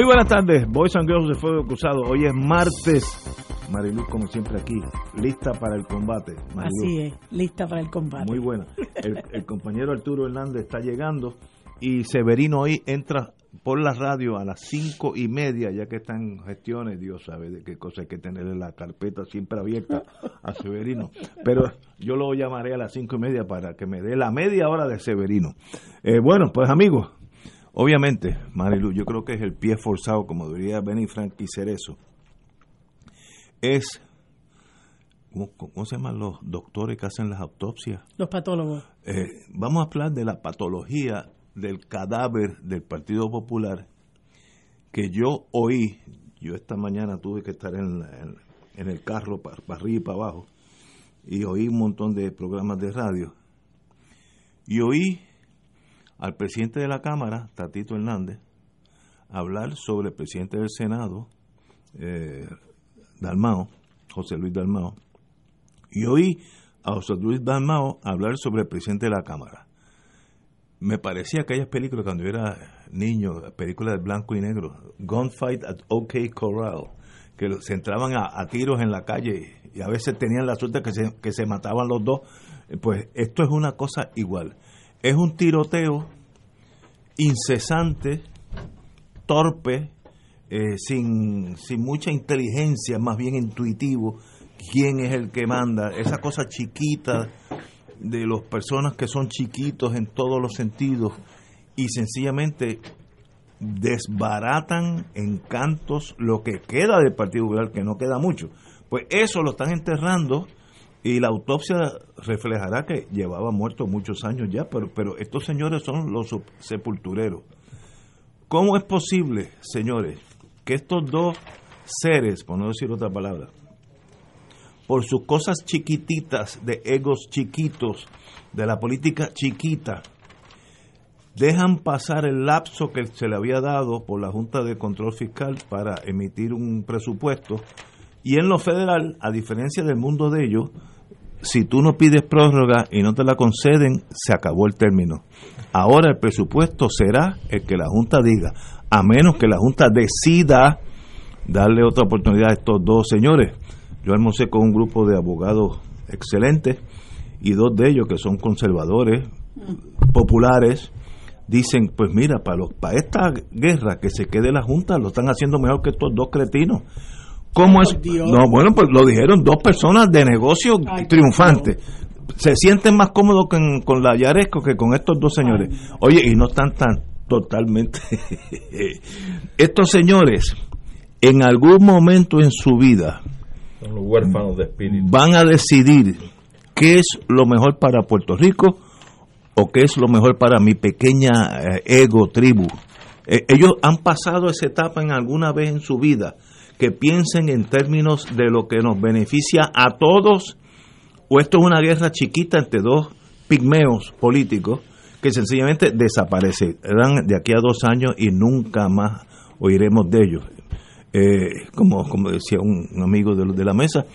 Muy buenas tardes, Boys and Girls de Fuego Cruzado. Hoy es martes. Mariluz, como siempre aquí, lista para el combate. Mariluz. Así es, lista para el combate. Muy buena. El, el compañero Arturo Hernández está llegando y Severino hoy entra por la radio a las cinco y media, ya que están en gestiones, Dios sabe de qué cosa hay que tener en la carpeta siempre abierta a Severino. Pero yo lo llamaré a las cinco y media para que me dé la media hora de Severino. Eh, bueno, pues amigos, obviamente, Marilu, yo creo que es el pie forzado, como diría Benny Frank y Cerezo. Es, ¿cómo, ¿cómo se llaman los doctores que hacen las autopsias? Los patólogos. Eh, vamos a hablar de la patología del cadáver del Partido Popular que yo oí, yo esta mañana tuve que estar en, la- en- en el carro para, arriba y para abajo y oí un montón de programas de radio y oí al presidente de la Cámara, Tatito Hernández, hablar sobre el presidente del Senado, eh, Dalmao, José Luis Dalmao, y oí a José Luis Dalmao hablar sobre el presidente de la Cámara me parecía aquellas películas cuando yo era niño, películas de blanco y negro, Gunfight at OK Corral, que se entraban a, a tiros en la calle y a veces tenían la suerte que se, que se mataban los dos. Pues esto es una cosa igual. Es un tiroteo incesante, torpe, eh, sin, sin mucha inteligencia, más bien intuitivo, quién es el que manda, esa cosa chiquita de las personas que son chiquitos en todos los sentidos y sencillamente desbaratan en cantos lo que queda del Partido Popular, que no queda mucho. Pues eso lo están enterrando y la autopsia reflejará que llevaba muerto muchos años ya, pero, pero estos señores son los sep- sepultureros. ¿Cómo es posible, señores, que estos dos seres, por no decir otra palabra, por sus cosas chiquititas, de egos chiquitos, de la política chiquita, dejan pasar el lapso que se le había dado por la Junta de Control Fiscal para emitir un presupuesto. Y en lo federal, a diferencia del mundo de ellos, si tú no pides prórroga y no te la conceden, se acabó el término. Ahora el presupuesto será el que la Junta diga, a menos que la Junta decida darle otra oportunidad a estos dos señores. Yo almorcé con un grupo de abogados excelentes y dos de ellos que son conservadores, populares, dicen, pues mira, para, los, para esta guerra que se quede la Junta, lo están haciendo mejor que estos dos cretinos. ¿Cómo es? No, bueno, pues lo dijeron dos personas de negocio Ay, triunfantes. Se sienten más cómodos con, con la Yaresco que con estos dos señores. Oye, y no están tan totalmente... estos señores, en algún momento en su vida, Son los huérfanos de espíritu. van a decidir qué es lo mejor para Puerto Rico o qué es lo mejor para mi pequeña eh, ego tribu. Eh, ellos han pasado esa etapa en alguna vez en su vida que piensen en términos de lo que nos beneficia a todos o esto es una guerra chiquita entre dos pigmeos políticos que sencillamente desaparecerán de aquí a dos años y nunca más oiremos de ellos. Eh, como, como decía un, amigo de, de la mesa,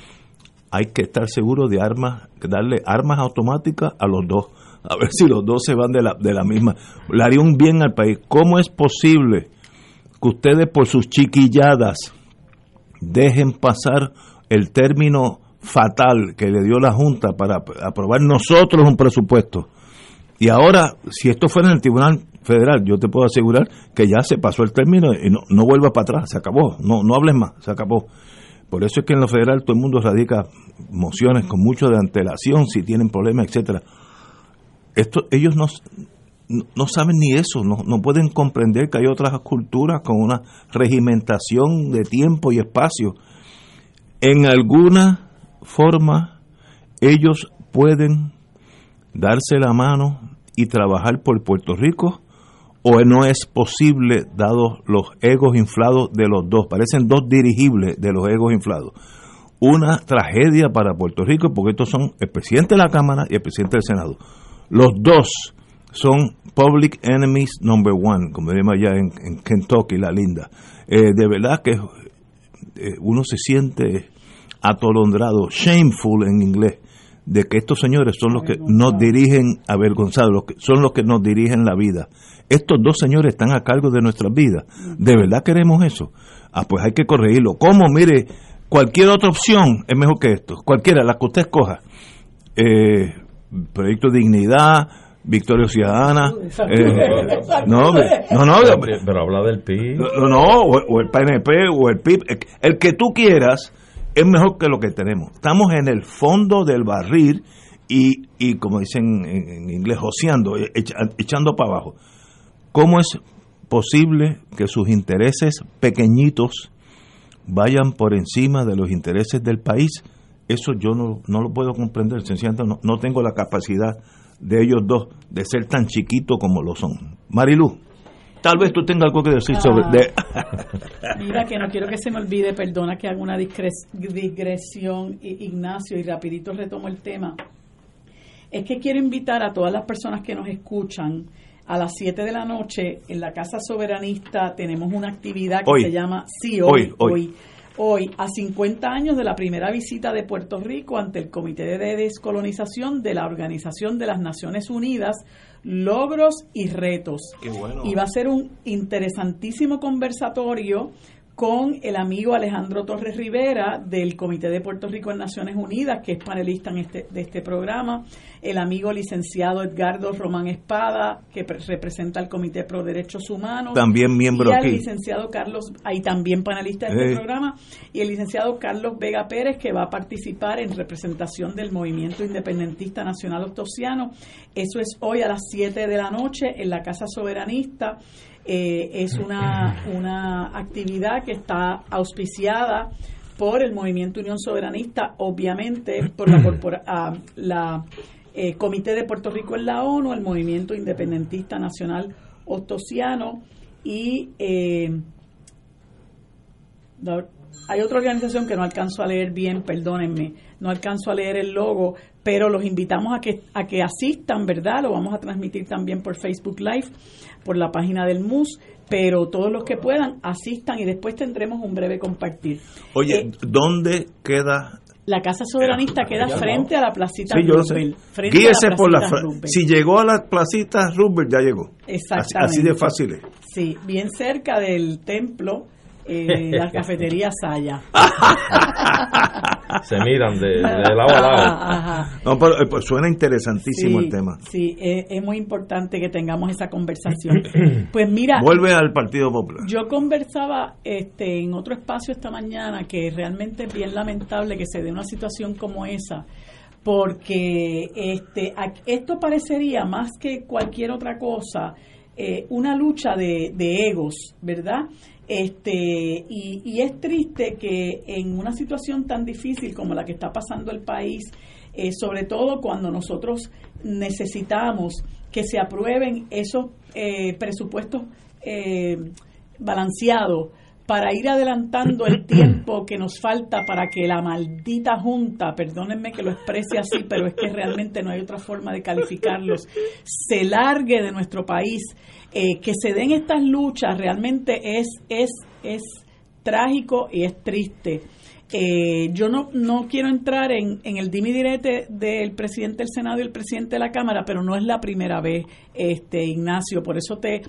hay que estar seguro de armas, darle armas automáticas a los dos, a ver si los dos se van de la, de la misma. Le haría un bien al país. ¿Cómo es posible que ustedes por sus chiquilladas dejen pasar el término fatal que le dio la Junta para aprobar nosotros un presupuesto. Y ahora, si esto fuera en el Tribunal Federal, yo te puedo asegurar que ya se pasó el término y no, no vuelva para atrás, se acabó, no, no hables más, se acabó. Por eso es que en lo federal todo el mundo radica mociones con mucho de antelación, si tienen problemas, etcétera. Esto, ellos no, no saben ni eso, no, no pueden comprender que hay otras culturas con una regimentación de tiempo y espacio. En alguna forma ellos pueden darse la mano y trabajar por Puerto Rico o no es posible dados los egos inflados de los dos. Parecen dos dirigibles de los egos inflados. Una tragedia para Puerto Rico porque estos son el presidente de la Cámara y el presidente del Senado. Los dos son public enemies number one, como decimos allá en, Kentucky, la linda. Eh, de verdad que eh, uno se siente atolondrado, shameful en inglés, de que estos señores son los que nos dirigen, avergonzados, los que, son los que nos dirigen la vida. Estos dos señores están a cargo de nuestras vidas. ¿De verdad queremos eso? Ah, pues hay que corregirlo. ¿Cómo? Mire, cualquier otra opción es mejor que esto. Cualquiera, la que usted escoja. Eh, proyecto de dignidad, Victoria Ciudadana. Eh, no, no, no, pero, habla del PIB. No, no, o, el PNP o el PIB. El que tú quieras es mejor que lo que tenemos. Estamos en el fondo del barril y, y como dicen en, inglés, joseando, e, echando para abajo. ¿Cómo es posible que sus intereses pequeñitos vayan por encima de los intereses del país? Eso yo no, no lo puedo comprender, sencillamente no, no tengo la capacidad de ellos dos de ser tan chiquitos como lo son. Marilu, tal vez tú tengas algo que decir sobre... Ah. Mira, que no quiero que se me olvide, perdona que haga una digresión, Ignacio, y rapidito retomo el tema. Es que quiero invitar a todas las personas que nos escuchan a las 7 de la noche en la Casa Soberanista tenemos una actividad que se llama Sí, hoy, hoy Hoy, a 50 años de la primera visita de Puerto Rico ante el Comité de Descolonización de la Organización de las Naciones Unidas, logros y retos. Y va a ser un interesantísimo conversatorio con el amigo Alejandro Torres Rivera del Comité de Puerto Rico en Naciones Unidas, que es panelista en este, de este programa, el amigo licenciado Edgardo Román Espada, que representa al Comité Pro Derechos Humanos. También miembro y el licenciado Carlos, ahí también panelista de este programa, y el licenciado Carlos Vega Pérez, que va a participar en representación del Movimiento Independentista Nacional Ostosiano. Eso es hoy a las 7 de la noche en la Casa Soberanista. Eh, es una, una actividad que está auspiciada por el Movimiento Unión Soberanista, obviamente por la, ah, la eh, Comité de Puerto Rico en la ONU, el Movimiento Independentista Nacional Ostosiano y eh, hay otra organización que no alcanzo a leer bien, perdónenme, no alcanzo a leer el logo, pero los invitamos a que, a que asistan, ¿verdad? Lo vamos a transmitir también por Facebook Live, por la página del MUS, pero todos los que puedan asistan y después tendremos un breve compartir. Oye, eh, ¿dónde queda la Casa Soberanista queda frente a la placita sí, yo Guíese por la Si llegó a la placita Rubel, ya llegó. Exactamente. Así, de fácil Sí, bien cerca del templo eh, la cafetería Saya. Se miran de, lado a lado. No, pero, eh, pues suena interesantísimo el tema. Sí, es, muy importante que tengamos esa conversación. pues mira. Vuelve al Partido Popular. Yo conversaba este, en otro espacio esta mañana que realmente es bien lamentable que se dé una situación como esa porque este, esto parecería más que cualquier otra cosa eh, una lucha de, de egos, ¿verdad? Este, y, es triste que en una situación tan difícil como la que está pasando el país, eh, sobre todo cuando nosotros necesitamos que se aprueben esos eh, presupuestos eh, balanceados para ir adelantando el tiempo que nos falta para que la maldita junta, perdónenme que lo exprese así, pero es que realmente no hay otra forma de calificarlos, se largue de nuestro país eh, que se den estas luchas realmente es, es, es trágico y es triste. Eh, yo no, no quiero entrar en, en el dimi direte del presidente del Senado y el presidente de la Cámara, pero no es la primera vez, este Ignacio, por eso te,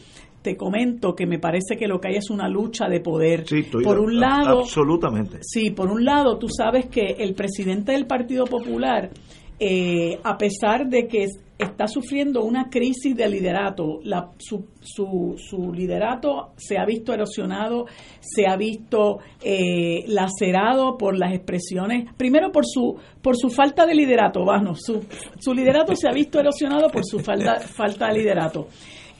te comento que me parece que lo que hay es una lucha de poder. Sí, estoy por un lado, absolutamente. Sí, por un lado, tú sabes que el presidente del Partido Popular, eh, a pesar de que está sufriendo una crisis de liderato. La, su, su, su, liderato se ha visto erosionado, se ha visto eh, lacerado por las expresiones, primero por su, por su falta de liderato, bueno, su, su liderato se ha visto erosionado por su falta, falta de liderato.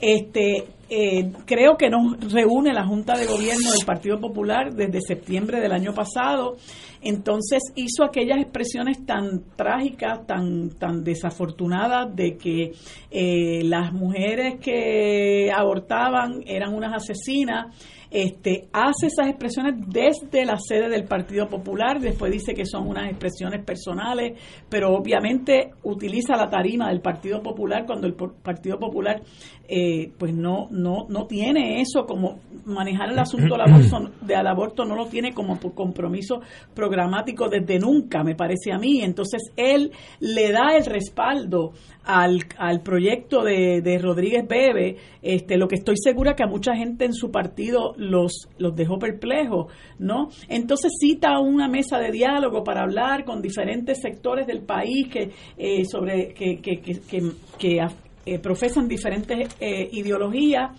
Este, eh, creo que nos reúne la Junta de Gobierno del Partido Popular desde septiembre del año pasado. Entonces hizo aquellas expresiones tan trágicas, tan, tan desafortunadas de que eh, las mujeres que abortaban eran unas asesinas este, hace esas expresiones desde la sede del Partido Popular, después dice que son unas expresiones personales, pero obviamente utiliza la tarima del Partido Popular cuando el Partido Popular eh, pues no, no, no tiene eso como manejar el asunto del aborto, del aborto no lo tiene como compromiso programático desde nunca, me parece a mí. Entonces él le da el respaldo al, al proyecto de, de Rodríguez Bebe, este, lo que estoy segura que a mucha gente en su partido los, los dejó perplejos, ¿no? Entonces cita una mesa de diálogo para hablar con diferentes sectores del país que, eh, sobre, que, que, que, que eh, profesan diferentes eh, ideologías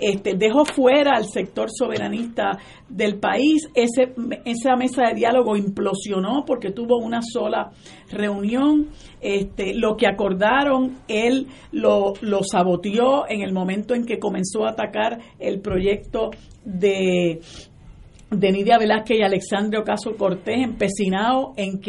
este, dejó fuera al sector soberanista del país. Esa mesa de diálogo implosionó porque tuvo una sola reunión. Este, lo que acordaron, él lo, lo saboteó en el momento en que comenzó a atacar el proyecto de de Nidia Velázquez y Alexandre Ocaso Cortés empecinado en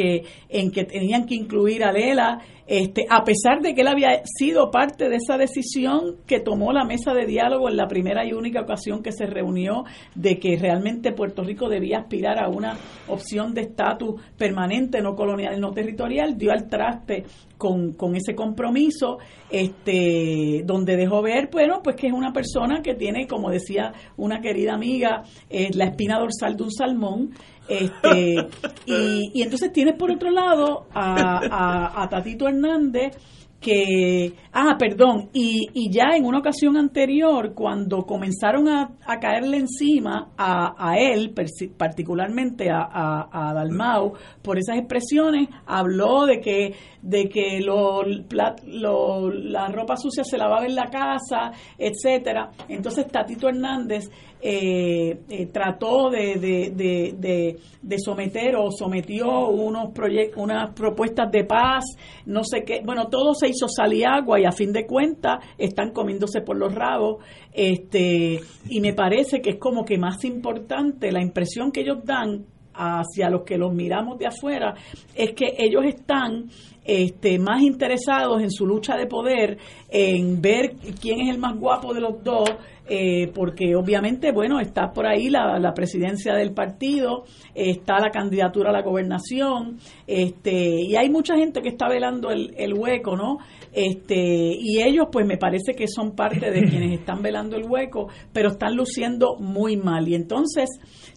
en que tenían que incluir a Lela este, a pesar de que él había sido parte de esa decisión que tomó la mesa de diálogo en la primera y única ocasión que se reunió de que realmente Puerto Rico debía aspirar a una opción de estatus permanente, no colonial, no territorial, dio al traste con, con ese compromiso, este, donde dejó ver, bueno, pues que es una persona que tiene, como decía una querida amiga, eh, la espina dorsal de un salmón, este, y, y entonces tienes por otro lado a, a, Tatito Hernández que, ah, perdón, y, ya en una ocasión anterior, cuando comenzaron a, caerle encima a, él, particularmente a, Dalmau, por esas expresiones, habló de que, de que lo, la ropa sucia se lavaba en la casa, etcétera. Entonces Tatito Hernández eh, eh, trató de, de, de, someter o sometió unos proyectos, unas propuestas de paz, no sé qué, bueno, todo se hizo agua y a fin de cuentas están comiéndose por los rabos, este, y me parece que es como que más importante la impresión que ellos dan hacia los que los miramos de afuera es que ellos están este, más interesados en su lucha de poder, en ver quién es el más guapo de los dos, eh, porque obviamente, bueno, está por ahí la, la presidencia del partido, está la candidatura a la gobernación, este, y hay mucha gente que está velando el, el hueco, ¿no? Este, y ellos, pues me parece que son parte de quienes están velando el hueco, pero están luciendo muy mal. Y entonces,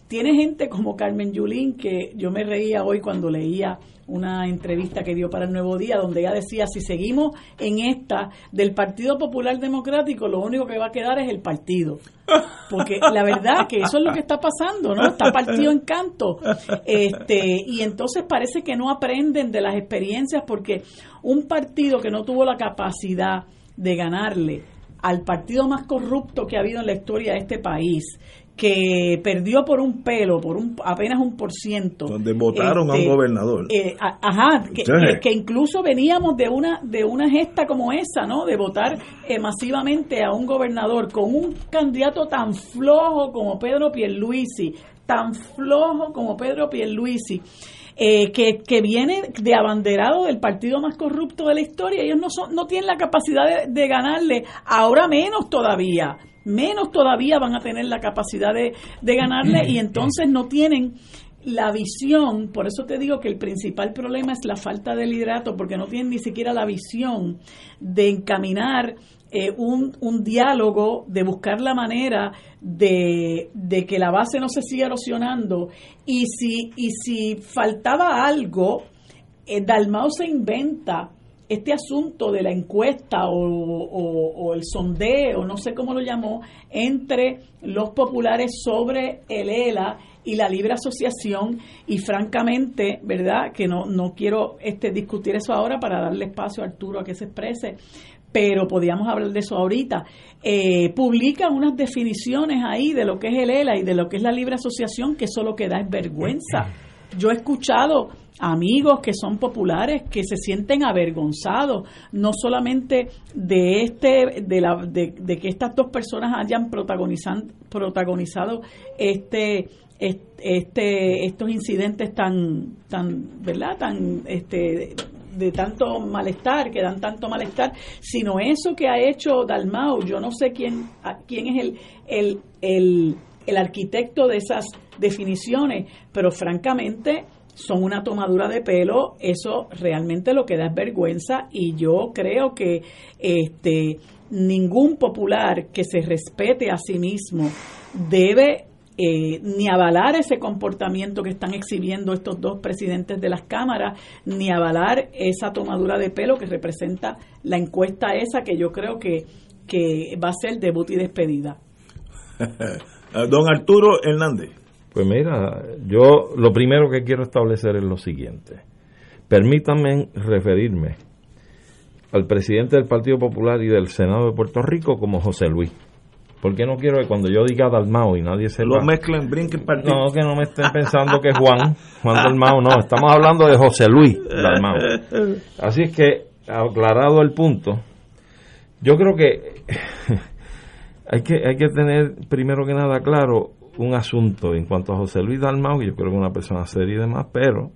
tiene gente como Carmen Yulín, que yo me reía hoy cuando leía una entrevista que dio para el Nuevo Día, donde ella decía, si seguimos en esta del Partido Popular Democrático, lo único que va a quedar es el partido. Porque la verdad que eso es lo que está pasando, ¿no? Está partido en canto. Este, y entonces parece que no aprenden de las experiencias porque un partido que no tuvo la capacidad de ganarle al partido más corrupto que ha habido en la historia de este país, que perdió por un pelo, por un apenas un por ciento. Donde votaron a un este, gobernador. Eh, ajá, que, incluso veníamos de una de una gesta como esa, ¿no? De votar eh, masivamente a un gobernador con un candidato tan flojo como Pedro Pierluisi, tan flojo como Pedro Pierluisi. Eh, que, que, viene de abanderado del partido más corrupto de la historia. Ellos no, son, no tienen la capacidad de ganarle, ahora menos todavía menos todavía van a tener la capacidad de, de ganarle y entonces no tienen la visión, por eso te digo que el principal problema es la falta de liderato, porque no tienen ni siquiera la visión de encaminar eh, un, un, diálogo, de buscar la manera de, de, que la base no se siga erosionando. Y si, y si faltaba algo, eh, Dalmau se inventa este asunto de la encuesta o, el sondeo, no sé cómo lo llamó, entre los populares sobre el ELA y la libre asociación y francamente, ¿verdad? Que no, no quiero este, discutir eso ahora para darle espacio a Arturo a que se exprese, pero podíamos hablar de eso ahorita. Eh, publica unas definiciones ahí de lo que es el ELA y de lo que es la libre asociación, que eso lo que da es vergüenza. Yo he escuchado amigos que son populares que se sienten avergonzados no solamente de este de la de, que estas dos personas hayan protagonizado protagonizado este este estos incidentes tan tan verdad tan este de tanto malestar, que dan tanto malestar, sino eso que ha hecho Dalmau, yo no sé quién, quién es el, el, el, el arquitecto de esas definiciones, pero francamente son una tomadura de pelo, eso realmente lo que da es vergüenza y yo creo que este ningún popular que se respete a sí mismo debe eh, ni avalar ese comportamiento que están exhibiendo estos dos presidentes de las cámaras, ni avalar esa tomadura de pelo que representa la encuesta esa que yo creo que, que va a ser debut y despedida. Don Arturo Hernández. Pues mira, yo lo primero que quiero establecer es lo siguiente. Permítanme referirme al presidente del Partido Popular y del Senado de Puerto Rico como José Luis. Porque no quiero que cuando yo diga Dalmao y nadie se lo mezclen, brinquen partido. No, que no me estén pensando que es Juan, Juan Dalmao, no, estamos hablando de José Luis Dalmao. Así es que, aclarado el punto, yo creo que hay que, hay que tener primero que nada claro un asunto en cuanto a José Luis Dalmau, que yo creo que es una persona seria y demás, pero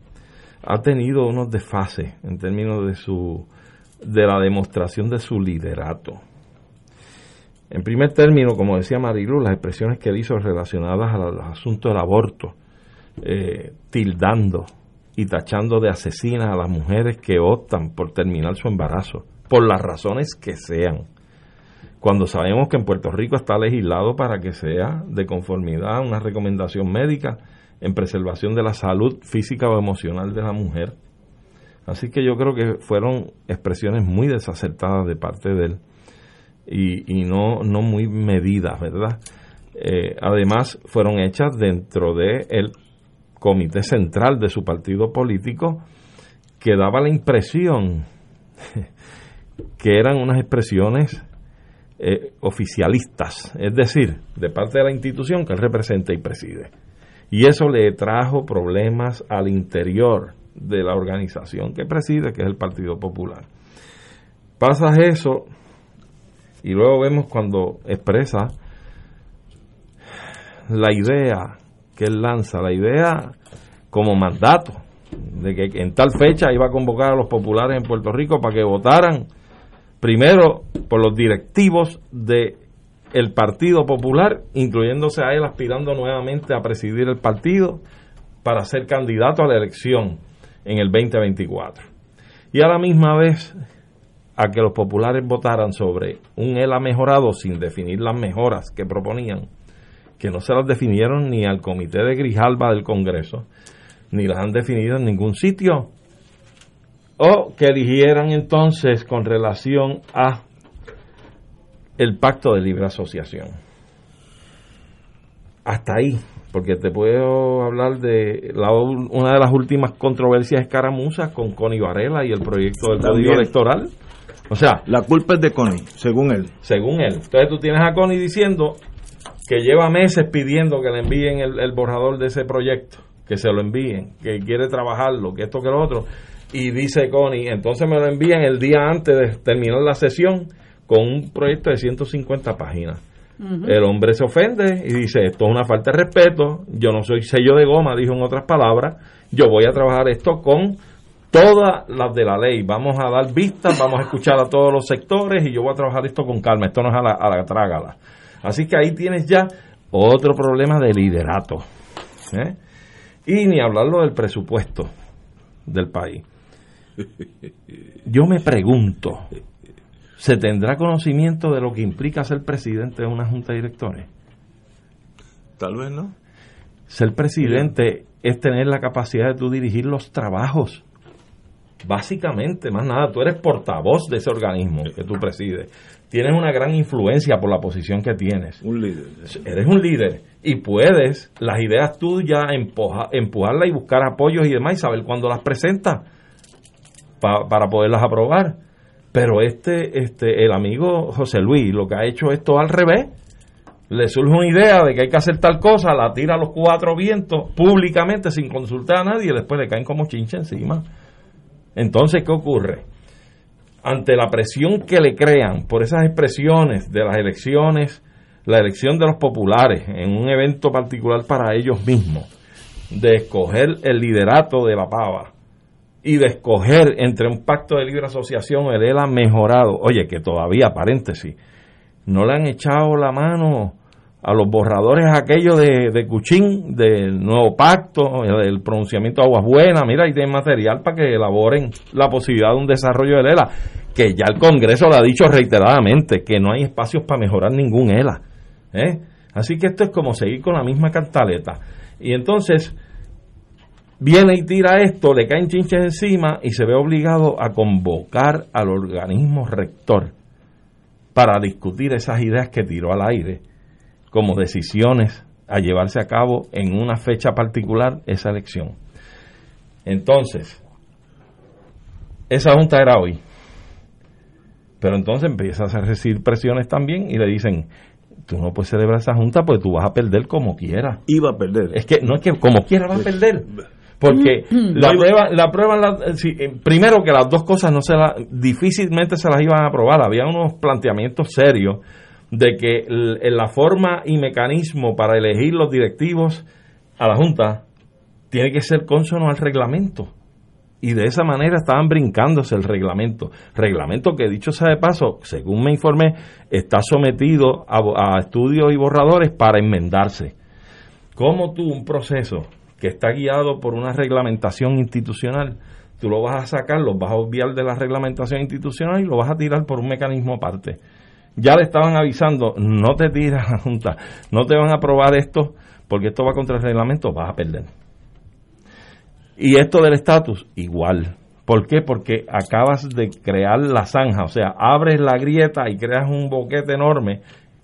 ha tenido unos desfases en términos de su de la demostración de su liderato. En primer término, como decía Marilu, las expresiones que hizo relacionadas al, asunto del aborto, eh, tildando y tachando de asesinas a las mujeres que optan por terminar su embarazo, por las razones que sean cuando sabemos que en Puerto Rico está legislado para que sea de conformidad a una recomendación médica en preservación de la salud física o emocional de la mujer. Así que yo creo que fueron expresiones muy desacertadas de parte de él y, no, no muy medidas, ¿verdad? Eh, además, fueron hechas dentro del el comité central de su partido político que daba la impresión que eran unas expresiones eh, oficialistas, es decir, de parte de la institución que él representa y preside. Y eso le trajo problemas al interior de la organización que preside, que es el Partido Popular. Pasa eso y luego vemos cuando expresa la idea que él lanza, la idea como mandato, de que en tal fecha iba a convocar a los populares en Puerto Rico para que votaran primero por los directivos de el Partido Popular, incluyéndose a él aspirando nuevamente a presidir el partido para ser candidato a la elección en el 2024. Y a la misma vez a que los populares votaran sobre un ELA mejorado sin definir las mejoras que proponían, que no se las definieron ni al comité de Grijalba del Congreso, ni las han definido en ningún sitio, o que dijeran entonces con relación a el pacto de libre asociación. Hasta ahí, porque te puedo hablar de la, una de las últimas controversias escaramuzas con Connie Varela y el proyecto del código electoral. O sea, la culpa es de Connie, según él. Según él. Entonces tú tienes a Connie diciendo que lleva meses pidiendo que le envíen el, el borrador de ese proyecto, que se lo envíen, que quiere trabajarlo, que esto, que lo otro y dice Connie, entonces me lo envían el día antes de terminar la sesión con un proyecto de 150 páginas. El hombre se ofende y dice, esto es una falta de respeto, yo no soy sello de goma, dijo en otras palabras, yo voy a trabajar esto con todas las de la ley, vamos a dar vistas, vamos a escuchar a todos los sectores y yo voy a trabajar esto con calma, esto no es a la, a la trágala. Así que ahí tienes ya otro problema de liderato. ¿eh? Y ni hablarlo del presupuesto del país. Yo me pregunto, ¿se tendrá conocimiento de lo que implica ser presidente de una junta de directores? Tal vez no. Ser presidente es tener la capacidad de tú dirigir los trabajos Básicamente, más nada, tú eres portavoz de ese organismo que tú presides. Tienes una gran influencia por la posición que tienes. Un líder. Eres un líder y puedes las ideas tuyas empuja, empujarlas y buscar apoyos y demás y saber cuándo las presentas para poderlas aprobar. Pero este, este, el amigo José Luis lo que ha hecho esto al revés. Le surge una idea de que hay que hacer tal cosa, la tira a los cuatro vientos públicamente sin consultar a nadie y después le caen como chincha encima. Entonces, ¿qué ocurre? Ante la presión que le crean por esas expresiones de las elecciones, la elección de los populares en un evento particular para ellos mismos, de escoger el liderato de la pava y de escoger entre un pacto de libre asociación, el ELA mejorado, oye, que todavía, paréntesis, no le han echado la mano a los borradores aquellos de, de Cuchín, del nuevo pacto, el, pronunciamiento de Aguas Buenas, mira, hay material para que elaboren la posibilidad de un desarrollo del ELA, que ya el Congreso lo ha dicho reiteradamente, que no hay espacios para mejorar ningún ELA. ¿eh? Así que esto es como seguir con la misma cantaleta. Y entonces viene y tira esto, le caen chinches encima y se ve obligado a convocar al organismo rector para discutir esas ideas que tiró al aire como decisiones a llevarse a cabo en una fecha particular esa elección. Entonces, esa junta era hoy. Pero entonces empieza a recibir presiones también y le dicen, tú no puedes celebrar esa junta porque tú vas a perder como quieras. Iba a perder. Es que no es que como quiera va a perder. Porque mm. la prueba, la prueba eh, primero que las dos cosas no se la, difícilmente se las iban a aprobar. Había unos planteamientos serios de que la forma y mecanismo para elegir los directivos a la Junta tiene que ser consono al reglamento. Y de esa manera estaban brincándose el reglamento. Reglamento que, dicho sea de paso, según me informé, está sometido a, estudios y borradores para enmendarse. ¿Cómo tú un proceso que está guiado por una reglamentación institucional, tú lo vas a sacar, lo vas a obviar de la reglamentación institucional y lo vas a tirar por un mecanismo aparte? ya le estaban avisando, no te tiras la Junta, no te van a aprobar esto porque esto va contra el reglamento, vas a perder. Y esto del estatus, igual. ¿Por qué? Porque acabas de crear la zanja, o sea, abres la grieta y creas un boquete enorme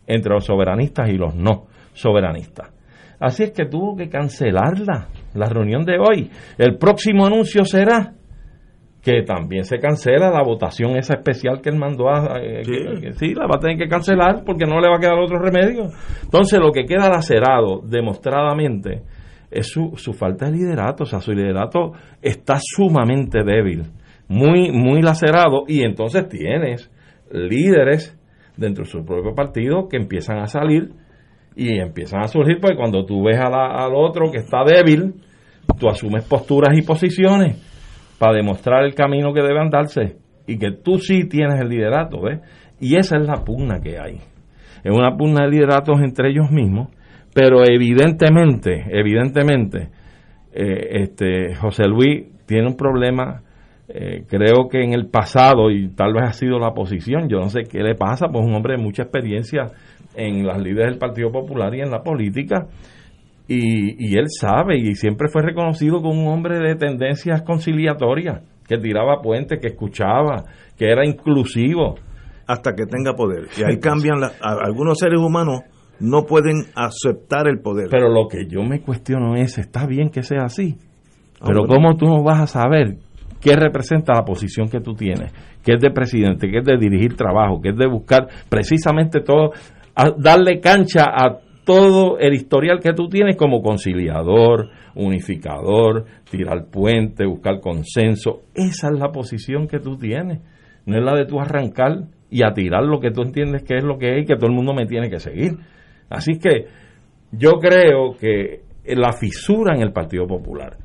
entre los soberanistas y los no soberanistas. Así es que tuvo que cancelarla, la reunión de hoy. El próximo anuncio será que también se cancela la votación esa especial que él mandó a... Eh, sí. la va a tener que cancelar porque no le va a quedar otro remedio. Entonces lo que queda lacerado demostradamente es su, su falta de liderato, o sea, su liderato está sumamente débil, muy, muy lacerado y entonces tienes líderes dentro de su propio partido que empiezan a salir y empiezan a surgir, porque cuando tú ves al otro que está débil, tú asumes posturas y posiciones para demostrar el camino que debe andarse y que tú sí tienes el liderato, ¿ves? Y esa es la pugna que hay. Es una pugna de lideratos entre ellos mismos, pero evidentemente, evidentemente, eh, este José Luis tiene un problema, eh, creo que en el pasado, y tal vez ha sido la posición, yo no sé qué le pasa, pues un hombre de mucha experiencia en las líderes del Partido Popular y en la política, y, él sabe y siempre fue reconocido como un hombre de tendencias conciliatorias, que tiraba puentes, que escuchaba, que era inclusivo. Hasta que tenga poder. Y ahí cambian, algunos seres humanos no pueden aceptar el poder. Pero lo que yo me cuestiono es, está bien que sea así, ah, pero ¿cómo tú no vas a saber qué representa la posición que tú tienes? Que es de presidente, que es de dirigir trabajo, que es de buscar precisamente todo, darle cancha a todo el historial que tú tienes como conciliador, unificador, tirar puente, buscar consenso. Esa es la posición que tú tienes. No es la de tú arrancar y a tirar lo que tú entiendes que es lo que es y que todo el mundo me tiene que seguir. Así que yo creo que la fisura en el Partido Popular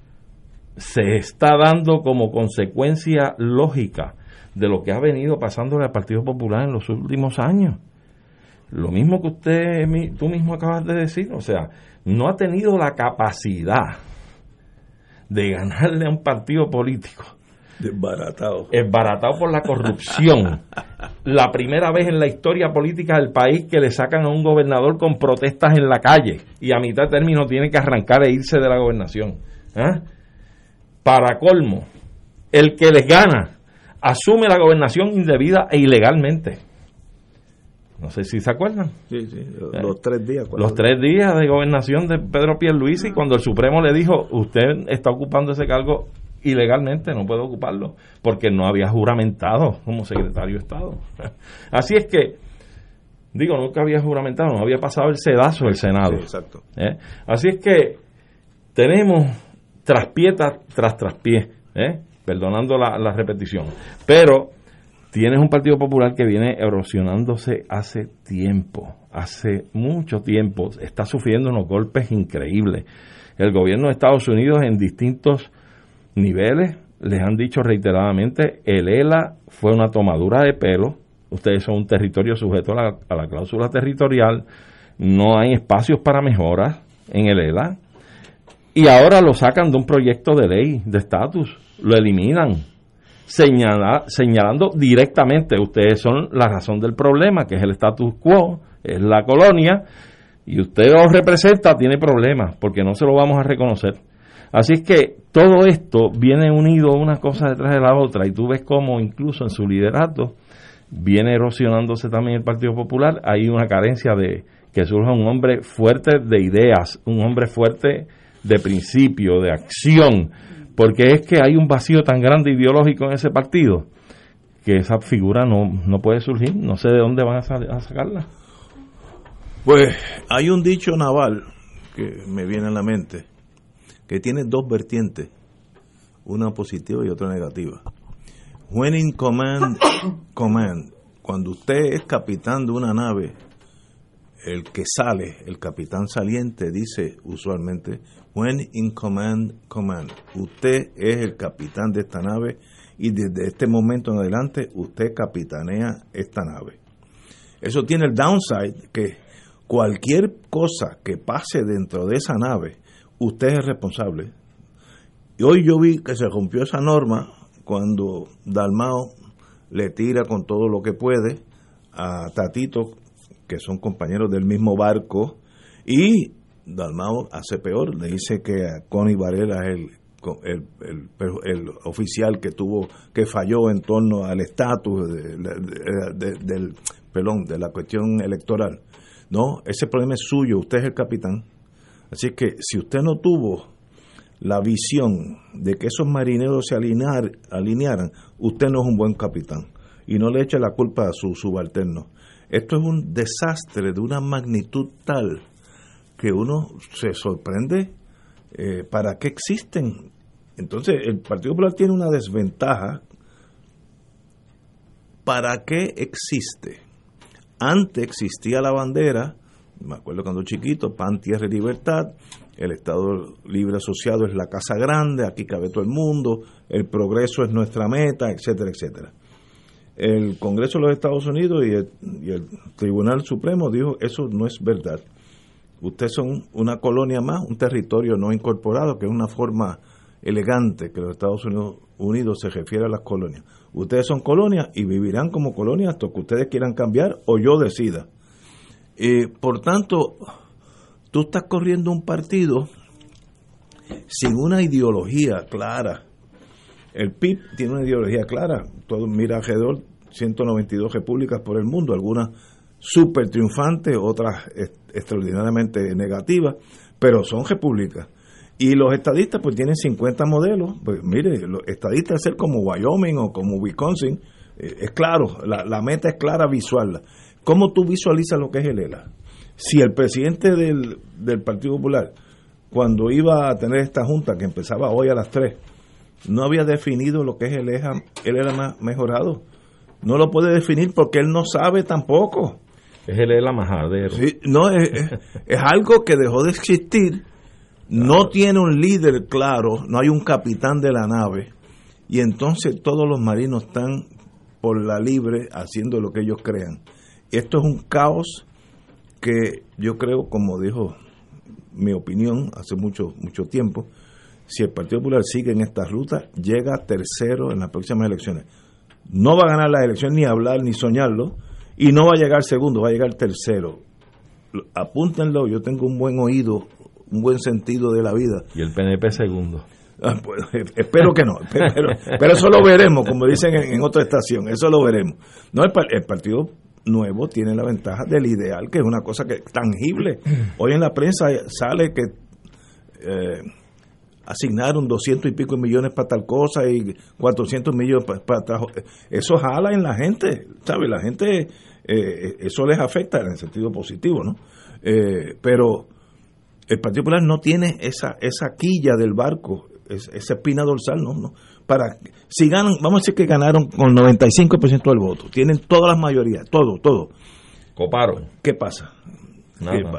se está dando como consecuencia lógica de lo que ha venido pasándole al Partido Popular en los últimos años. Lo mismo que usted, tú mismo acabas de decir, o sea, no ha tenido la capacidad de ganarle a un partido político. Desbaratado. Desbaratado por la corrupción. la primera vez en la historia política del país que le sacan a un gobernador con protestas en la calle y a mitad de término tiene que arrancar e irse de la gobernación. ¿ah? Para colmo, el que les gana asume la gobernación indebida e ilegalmente. No sé si se acuerdan. Sí, sí, los tres días. Los tres días de gobernación de Pedro Pierluisi, cuando el Supremo le dijo, usted está ocupando ese cargo ilegalmente, no puede ocuparlo, porque no había juramentado como secretario de Estado. Así es que, digo, nunca había juramentado, no había pasado el sedazo del Senado. exacto. ¿Eh? Así es que tenemos traspié tras traspié, ¿eh? perdonando la, la repetición, pero tienes un Partido Popular que viene erosionándose hace tiempo, hace mucho tiempo, está sufriendo unos golpes increíbles. El gobierno de Estados Unidos en distintos niveles les han dicho reiteradamente, el ELA fue una tomadura de pelo, ustedes son un territorio sujeto a la, a la cláusula territorial, no hay espacios para mejoras en el ELA, y ahora lo sacan de un proyecto de ley de estatus, lo eliminan, señalando directamente, ustedes son la razón del problema, que es el status quo, es la colonia, y usted os representa, tiene problemas, porque no se lo vamos a reconocer. Así es que todo esto viene unido una cosa detrás de la otra, y tú ves cómo incluso en su liderato viene erosionándose también el Partido Popular, hay una carencia de que surja un hombre fuerte de ideas, un hombre fuerte de principio, de acción, porque es que hay un vacío tan grande ideológico en ese partido que esa figura no, no puede surgir, no sé de dónde van a, sacarla. Pues hay un dicho naval que me viene a la mente, que tiene dos vertientes, una positiva y otra negativa. When in command, command, cuando usted es capitán de una nave, el que sale, el capitán saliente, dice usualmente, When in command, command. Usted es el capitán de esta nave y desde este momento en adelante usted capitanea esta nave. Eso tiene el downside que cualquier cosa que pase dentro de esa nave, usted es responsable. Y hoy yo vi que se rompió esa norma cuando Dalmao le tira con todo lo que puede a Tatito, que son compañeros del mismo barco, y Dalmao hace peor, le dice que a Connie Varela es el, el, oficial que tuvo que falló en torno al estatus del pelón de la cuestión electoral. No, ese problema es suyo, usted es el capitán. Así que si usted no tuvo la visión de que esos marineros se alinear, alinearan, usted no es un buen capitán y no le eche la culpa a su subalterno. Esto es un desastre de una magnitud tal que uno se sorprende eh, para qué existen. Entonces, el Partido Popular tiene una desventaja. ¿Para qué existe? Antes existía la bandera, me acuerdo cuando chiquito, pan, tierra y libertad, el Estado Libre Asociado es la casa grande, aquí cabe todo el mundo, el progreso es nuestra meta, etcétera, etcétera. El Congreso de los Estados Unidos y el Tribunal Supremo dijo, eso no es verdad. Ustedes son una colonia más, un territorio no incorporado, que es una forma elegante que los Estados Unidos, se refiere a las colonias. Ustedes son colonias y vivirán como colonias hasta que ustedes quieran cambiar o yo decida. y por tanto, tú estás corriendo un partido sin una ideología clara. El PIB tiene una ideología clara. Todo mira alrededor 192 repúblicas por el mundo, algunas súper triunfantes, otras extraordinariamente negativas, pero son repúblicas. Y los estadistas pues tienen 50 modelos, pues mire, los estadistas ser como Wyoming o como Wisconsin, eh, es claro, la, meta es clara visual. ¿Cómo tú visualizas lo que es el ELA? Si el presidente del, del Partido Popular, cuando iba a tener esta junta que empezaba hoy a las 3, no había definido lo que es el ELA, el ELA mejorado, no lo puede definir porque él no sabe tampoco. Es el ELA majadero. Sí, no, es, es, algo que dejó de existir. No tiene un líder claro, no hay un capitán de la nave. Y entonces todos los marinos están por la libre haciendo lo que ellos crean. Esto es un caos que yo creo, como dijo mi opinión hace mucho, mucho tiempo, si el Partido Popular sigue en esta ruta, llega tercero en las próximas elecciones. No va a ganar las elecciones ni hablar ni soñarlo, y no va a llegar segundo, va a llegar tercero. Apúntenlo, yo tengo un buen oído, un buen sentido de la vida. Y el PNP segundo. Ah, pues, espero que no, pero, pero, eso lo veremos, como dicen en, otra estación, eso lo veremos. No, el, el, Partido Nuevo tiene la ventaja del ideal, que es una cosa que tangible. Hoy en la prensa sale que eh, asignaron 200 y pico millones para tal cosa y 400 millones para, para Eso jala en la gente, ¿sabe? La gente, eh, eso les afecta en el sentido positivo, ¿no? Eh, pero el Partido Popular no tiene esa, esa quilla del barco, esa espina dorsal, no, no. Para, si ganan, vamos a decir que ganaron con 95% del voto, tienen todas las mayorías, todo, todo. Coparon. ¿Qué pasa?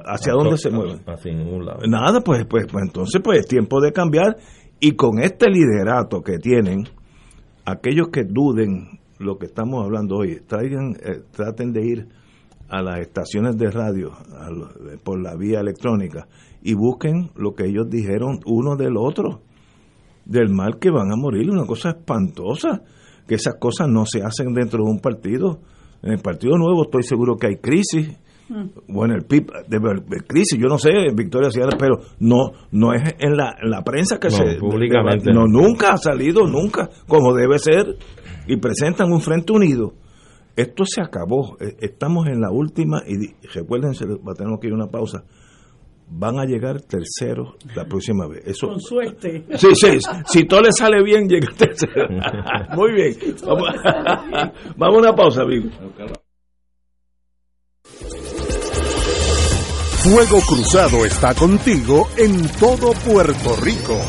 ¿Hacia dónde se mueven? Hacia ningún lado. Nada, pues, pues, pues entonces pues es tiempo de cambiar y con este liderato que tienen, aquellos que duden lo que estamos hablando hoy, traigan, eh, traten de ir a las estaciones de radio por la vía electrónica y busquen lo que ellos dijeron uno del otro, del mal que van a morir, una cosa espantosa, que esas cosas no se hacen dentro de un partido. En el Partido Nuevo estoy seguro que hay crisis, bueno, el PIB de, crisis, yo no sé, Victoria Ciudad, pero no no es en la, la prensa que se públicamente no nunca ha salido nunca como debe ser y presentan un frente unido. Esto se acabó, e, estamos en la última y recuérdense, tenemos que ir a una pausa. Van a llegar terceros la próxima vez. Eso, Con suerte. Sí, sí, si todo le sale bien, llega tercero. Muy bien. Vamos, vamos a una pausa, amigo. Fuego Cruzado está contigo en todo Puerto Rico.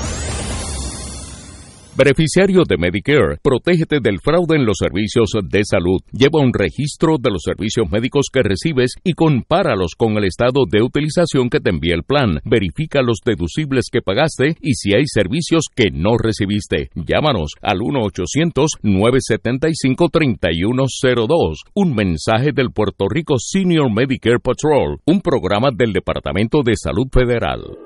Beneficiario de Medicare, protégete del fraude en los servicios de salud. Lleva un registro de los servicios médicos que recibes y compáralos con el estado de utilización que te envía el plan. Verifica los deducibles que pagaste y si hay servicios que no recibiste. Llámanos al 1-800-975-3102. Un mensaje del Puerto Rico Senior Medicare Patrol, un programa del Departamento de Salud Federal.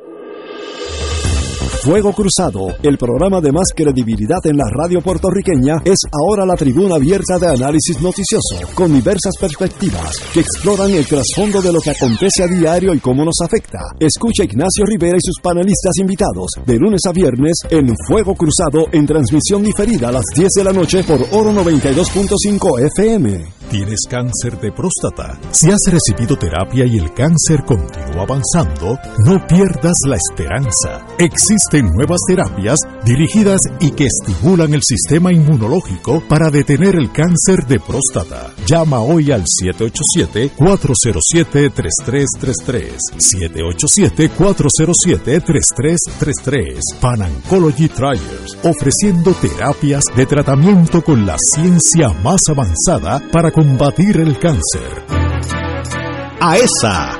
Fuego Cruzado, el programa de más credibilidad en la radio puertorriqueña, es ahora la tribuna abierta de análisis noticioso, con diversas perspectivas que exploran el trasfondo de lo que acontece a diario y cómo nos afecta. Escucha Ignacio Rivera y sus panelistas invitados de lunes a viernes en Fuego Cruzado en transmisión diferida a las 10 de la noche por Oro 92.5 FM. ¿Tienes cáncer de próstata? Si has recibido terapia y el cáncer continúa avanzando, no pierdas la esperanza. Existen nuevas terapias dirigidas y que estimulan el sistema inmunológico para detener el cáncer de próstata. Llama hoy al 787-407-3333. 787-407-3333. Pan Oncology Trials, ofreciendo terapias de tratamiento con la ciencia más avanzada para combatir el cáncer. AESA,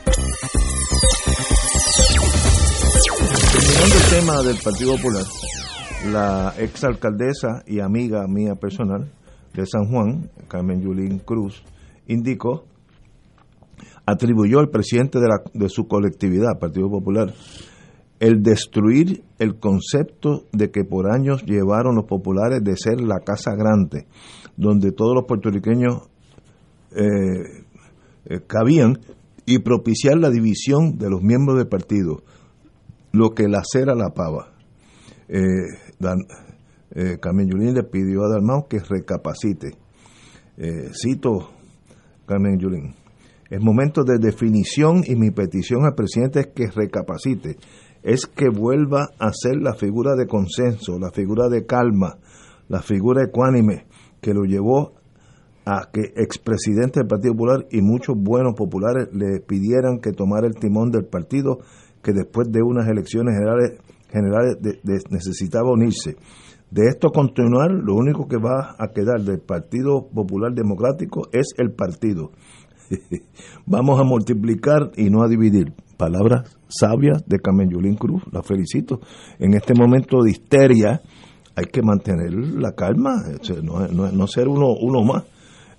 El tema del Partido Popular, la exalcaldesa y amiga mía personal de San Juan, Carmen Yulín Cruz, indicó, atribuyó al presidente de, la, de su colectividad, Partido Popular, el destruir el concepto de que por años llevaron los populares de ser la casa grande, donde todos los puertorriqueños eh, eh, cabían, y propiciar la división de los miembros del partido lo que la cera la pava. Eh, eh, Carmen Yulín le pidió a Dalmau que recapacite. Eh, cito Carmen Yulín. Es momento de definición y mi petición al presidente es que recapacite, es que vuelva a ser la figura de consenso, la figura de calma, la figura ecuánime que lo llevó a que expresidentes del Partido Popular y muchos buenos populares le pidieran que tomara el timón del partido que después de unas elecciones generales, necesitaba unirse. De esto continuar, lo único que va a quedar del Partido Popular Democrático es el partido. Vamos a multiplicar y no a dividir. Palabras sabias de Carmen Yulín Cruz, la felicito. En este momento de histeria hay que mantener la calma, no, ser uno, uno más.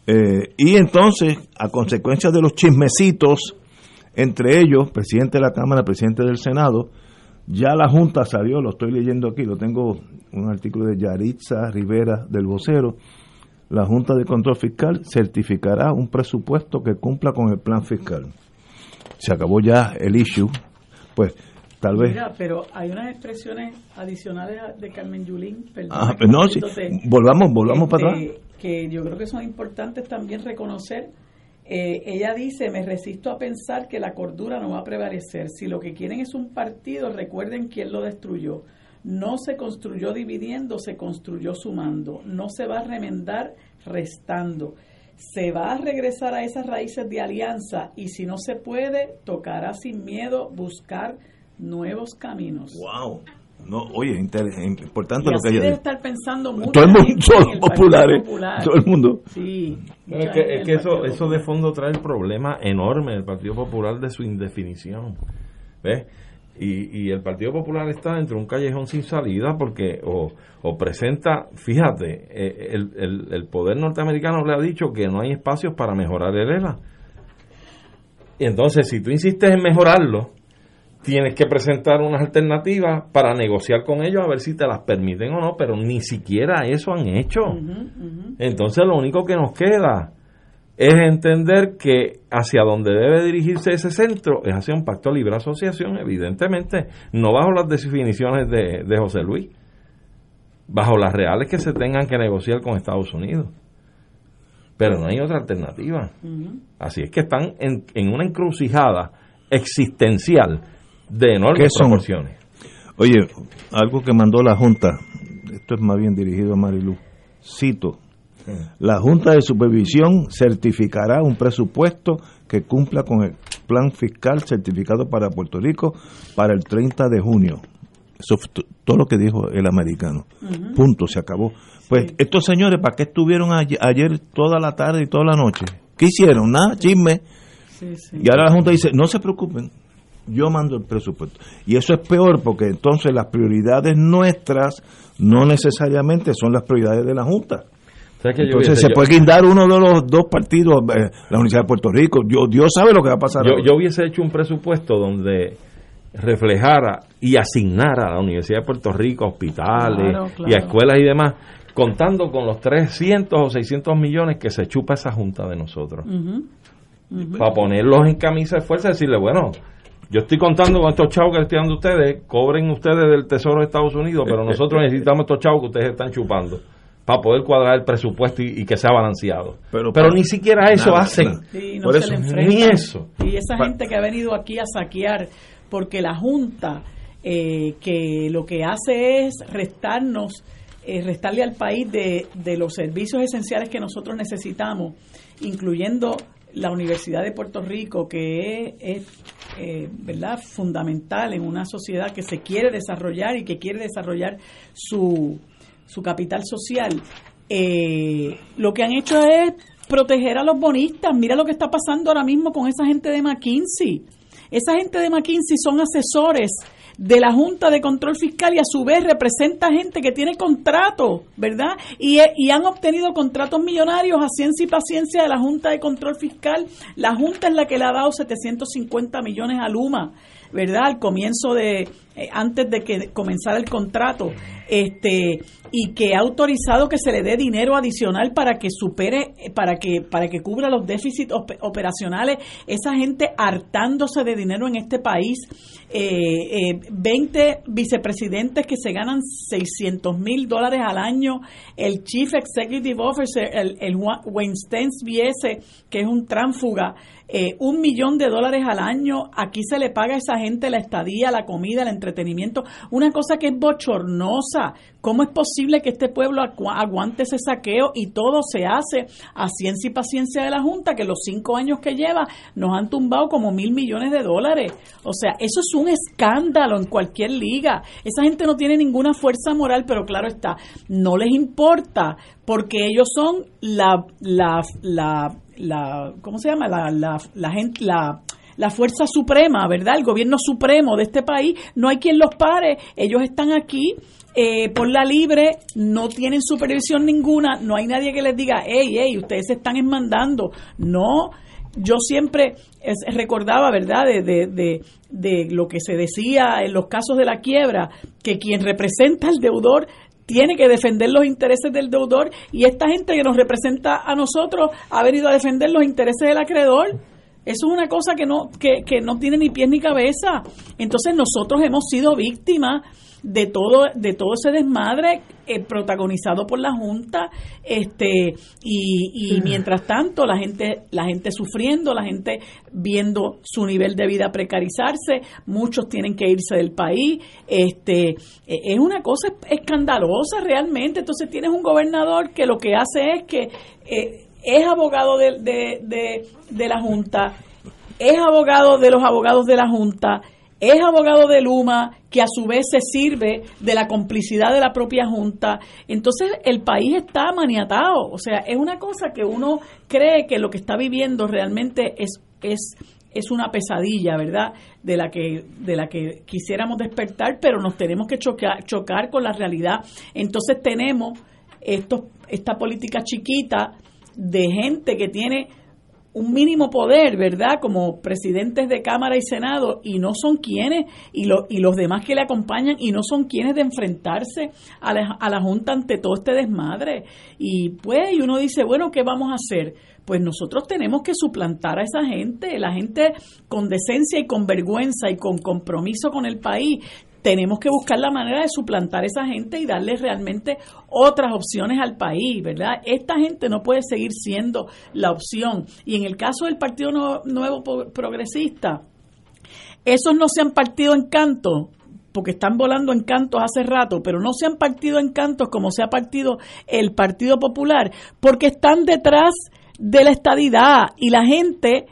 Eh, y entonces, a consecuencia de los chismecitos, entre ellos, presidente de la Cámara, presidente del Senado, ya la Junta salió, lo estoy leyendo aquí, lo tengo un artículo de Yaritza Rivera del vocero, la Junta de Control Fiscal certificará un presupuesto que cumpla con el plan fiscal. Se acabó ya el issue, pues tal vez. Mira, pero hay unas expresiones adicionales de Carmen Yulín. Ah, pues no, sí. volvamos, volvamos para atrás. Este, que yo creo que son importantes también reconocer. Eh, ella dice, me resisto a pensar que la cordura no va a prevalecer. Si lo que quieren es un partido, recuerden quién lo destruyó. No se construyó dividiendo, se construyó sumando. No se va a remendar restando. Se va a regresar a esas raíces de alianza y si no se puede, tocará sin miedo buscar nuevos caminos. ¡Wow! No, oye, importante lo que ella debe estar pensando mucho. Todo el mundo, todos los populares, todo el mundo. Sí. es que, es que eso, eso de fondo trae el problema enorme del Partido Popular de su indefinición. ¿Ves? Y, y, el Partido Popular está dentro de un callejón sin salida porque o, o presenta, fíjate, eh, el, el, el, poder norteamericano le ha dicho que no hay espacios para mejorar el ELA. Y entonces, si tú insistes en mejorarlo, tienes que presentar unas alternativas para negociar con ellos a ver si te las permiten o no, pero ni siquiera eso han hecho. Entonces, lo único que nos queda es entender que hacia donde debe dirigirse ese centro es hacia un pacto de libre asociación, evidentemente, no bajo las definiciones de, José Luis, bajo las reales que se tengan que negociar con Estados Unidos. Pero no hay otra alternativa. Así es que están en, en, una encrucijada existencial de enormes proporciones. Oye, algo que mandó la Junta, esto es más bien dirigido a Marilu, cito, la Junta de Supervisión certificará un presupuesto que cumpla con el plan fiscal certificado para Puerto Rico para el 30 de junio. Eso fue todo lo que dijo el americano. Punto, se acabó. Pues estos señores, ¿para qué estuvieron ayer, toda la tarde y toda la noche? ¿Qué hicieron? Nada, chisme. y ahora la Junta dice, no se preocupen, yo mando el presupuesto. Y eso es peor porque entonces las prioridades nuestras no necesariamente son las prioridades de la Junta. Entonces se puede guindar uno de los dos partidos, eh, la Universidad de Puerto Rico. Dios, Dios sabe lo que va a pasar. Yo, hubiese hecho un presupuesto donde reflejara y asignara a la Universidad de Puerto Rico hospitales y a escuelas y demás, contando con los 300 o 600 millones que se chupa esa junta de nosotros. Para ponerlos en camisa de fuerza y decirle, bueno, yo estoy contando con estos chavos que le estoy dando a ustedes, cobren ustedes del Tesoro de Estados Unidos, pero nosotros necesitamos estos chavos que ustedes están chupando para poder cuadrar el presupuesto y, que sea balanceado. Pero, pero ni siquiera eso hacen. Por eso, ni eso. Y esa gente que ha venido aquí a saquear, porque la Junta eh, que lo que hace es restarnos, eh, restarle al país de, de los servicios esenciales que nosotros necesitamos, incluyendo la Universidad de Puerto Rico, que es, eh, ¿verdad? fundamental en una sociedad que se quiere desarrollar y que quiere desarrollar su, su capital social, eh, lo que han hecho es proteger a los bonistas. Mira lo que está pasando ahora mismo con esa gente de McKinsey. Esa gente de McKinsey son asesores de la Junta de Control Fiscal y a su vez representa gente que tiene contratos, ¿verdad? Y, y, han obtenido contratos millonarios a ciencia y paciencia de la Junta de Control Fiscal. La Junta es la que le ha dado 750 millones a Luma. ¿verdad? Al comienzo de, eh, antes de que comenzara el contrato, este, y que ha autorizado que se le dé dinero adicional para que supere, eh, para que, para que cubra los déficits operacionales, esa gente hartándose de dinero en este país, eh, 20 eh, vicepresidentes que se ganan 600 mil dólares al año, el Chief Executive Officer, el, el Wayne Stens que es un tránfuga, eh, un millón de dólares al año, aquí se le paga a esa gente la estadía, la comida, el entretenimiento, una cosa que es bochornosa. ¿Cómo es posible que este pueblo aguante ese saqueo y todo se hace a ciencia y paciencia de la Junta, que los cinco años que lleva nos han tumbado como mil millones de dólares? O sea, eso es un escándalo en cualquier liga. Esa gente no tiene ninguna fuerza moral, pero claro está, no les importa porque ellos son la, la, la, la ¿cómo se llama? La, la, la gente, la, la fuerza suprema, ¿verdad? El gobierno supremo de este país, no hay quien los pare, ellos están aquí eh, por la libre, no tienen supervisión ninguna, no hay nadie que les diga, hey, hey, ustedes se están enmandando. No, yo siempre recordaba, ¿verdad?, de, de, de, de, lo que se decía en los casos de la quiebra, que quien representa al deudor tiene que defender los intereses del deudor y esta gente que nos representa a nosotros ha venido a defender los intereses del acreedor. Eso es una cosa que no, que, que no tiene ni pies ni cabeza. Entonces nosotros hemos sido víctimas de todo de todo ese desmadre eh, protagonizado por la junta este y, y mientras tanto la gente la gente sufriendo la gente viendo su nivel de vida precarizarse muchos tienen que irse del país este e, es una cosa escandalosa realmente. Entonces tienes un gobernador que lo que hace es que eh, es abogado de, de, de, de la junta es abogado de los abogados de la junta es abogado de Luma, que a su vez se sirve de la complicidad de la propia Junta. Entonces el país está maniatado. O sea, es una cosa que uno cree que lo que está viviendo realmente es, es, es una pesadilla, ¿verdad? De la, que, de la que quisiéramos despertar, pero nos tenemos que chocar, chocar con la realidad. Entonces tenemos estos, esta política chiquita de gente que tiene un mínimo poder, ¿verdad? Como presidentes de Cámara y Senado y no son quienes, y, lo, y los demás que le acompañan, y no son quienes de enfrentarse a la, a la Junta ante todo este desmadre. Y pues, y uno dice, bueno, ¿qué vamos a hacer? Pues nosotros tenemos que suplantar a esa gente, la gente con decencia y con vergüenza y con compromiso con el país tenemos que buscar la manera de suplantar a esa gente y darle realmente otras opciones al país, ¿verdad? Esta gente no puede seguir siendo la opción. Y en el caso del Partido Nuevo, Progresista, esos no se han partido en canto, porque están volando en cantos hace rato, pero no se han partido en cantos como se ha partido el Partido Popular, porque están detrás de la estadidad y la gente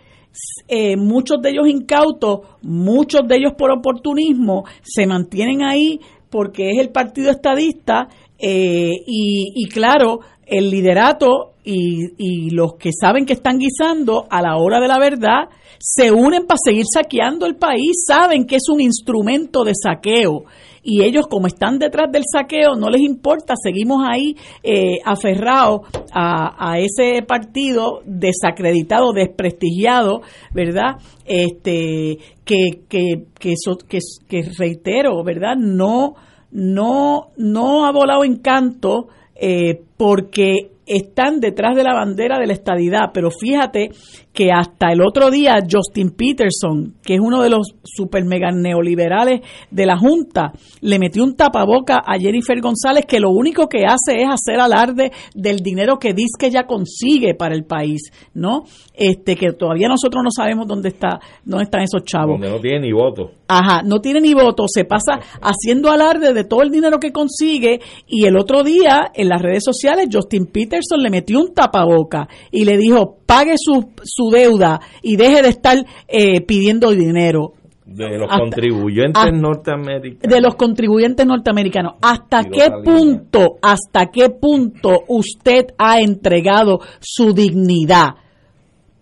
eh, muchos de ellos incautos, muchos de ellos por oportunismo, se mantienen ahí porque es el partido estadista eh, y, claro, el liderato y, y, los que saben que están guisando a la hora de la verdad se unen para seguir saqueando el país, saben que es un instrumento de saqueo y ellos como están detrás del saqueo no les importa, seguimos ahí eh, aferrados a, a, ese partido desacreditado, desprestigiado, ¿verdad? Este que que que, que, que reitero, ¿verdad? No no no ha volado en canto eh, porque están detrás de la bandera de la estadidad, pero fíjate que hasta el otro día Justin Peterson, que es uno de los super mega neoliberales de la Junta, le metió un tapaboca a Jennifer González que lo único que hace es hacer alarde del dinero que dice que ella consigue para el país, ¿no? Este que todavía nosotros no sabemos dónde está dónde están esos chavos. Donde no tiene ni voto. Ajá, no tiene ni voto, se pasa haciendo alarde de todo el dinero que consigue y el otro día en las redes sociales Justin Peterson le metió un tapaboca y le dijo, "Pague su su deuda y deje de estar eh, pidiendo dinero. De los contribuyentes norteamericanos. De los contribuyentes norteamericanos. ¿Hasta qué punto, hasta qué punto usted ha entregado su dignidad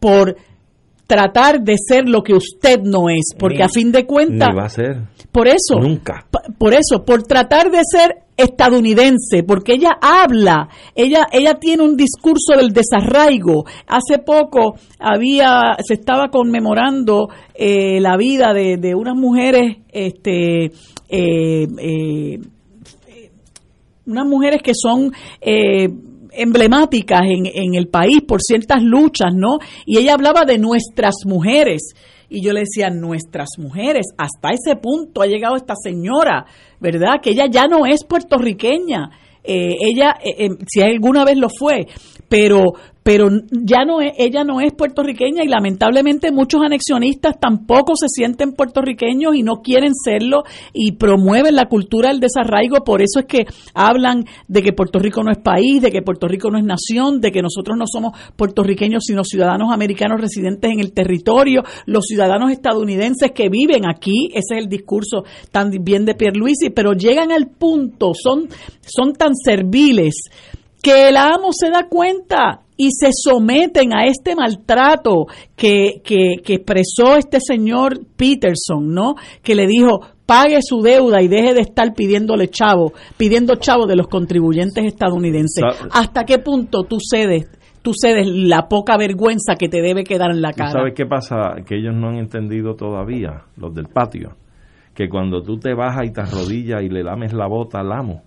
por tratar de ser lo que usted no es? Porque a fin de cuentas... va a ser. Por eso. Nunca. Por eso, por tratar de ser estadounidense, porque ella habla, ella, ella tiene un discurso del desarraigo. Hace poco había, se estaba conmemorando eh, la vida de, de, unas mujeres, este, eh, eh, unas mujeres que son emblemáticas en, en el país por ciertas luchas, ¿no? Y ella hablaba de nuestras mujeres y yo le decía, nuestras mujeres, hasta ese punto ha llegado esta señora, ¿verdad? Que ella ya no es puertorriqueña. Eh, ella, eh, eh, si alguna vez lo fue, pero pero ya no es, ella no es puertorriqueña y lamentablemente muchos anexionistas tampoco se sienten puertorriqueños y no quieren serlo y promueven la cultura del desarraigo, por eso es que hablan de que Puerto Rico no es país, de que Puerto Rico no es nación, de que nosotros no somos puertorriqueños sino ciudadanos americanos residentes en el territorio, los ciudadanos estadounidenses que viven aquí, ese es el discurso también de Pierluisi, pero llegan al punto, son, son tan serviles que el amo se da cuenta y se someten a este maltrato que, que, que expresó este señor Peterson, ¿no? Que le dijo, pague su deuda y deje de estar pidiéndole chavo, pidiendo chavo de los contribuyentes estadounidenses. ¿Hasta qué punto tú cedes tú cedes la poca vergüenza que te debe quedar en la cara. ¿Sabes qué pasa? Que ellos no han entendido todavía, los del patio, que cuando tú te bajas y te arrodillas y le lames la bota al amo,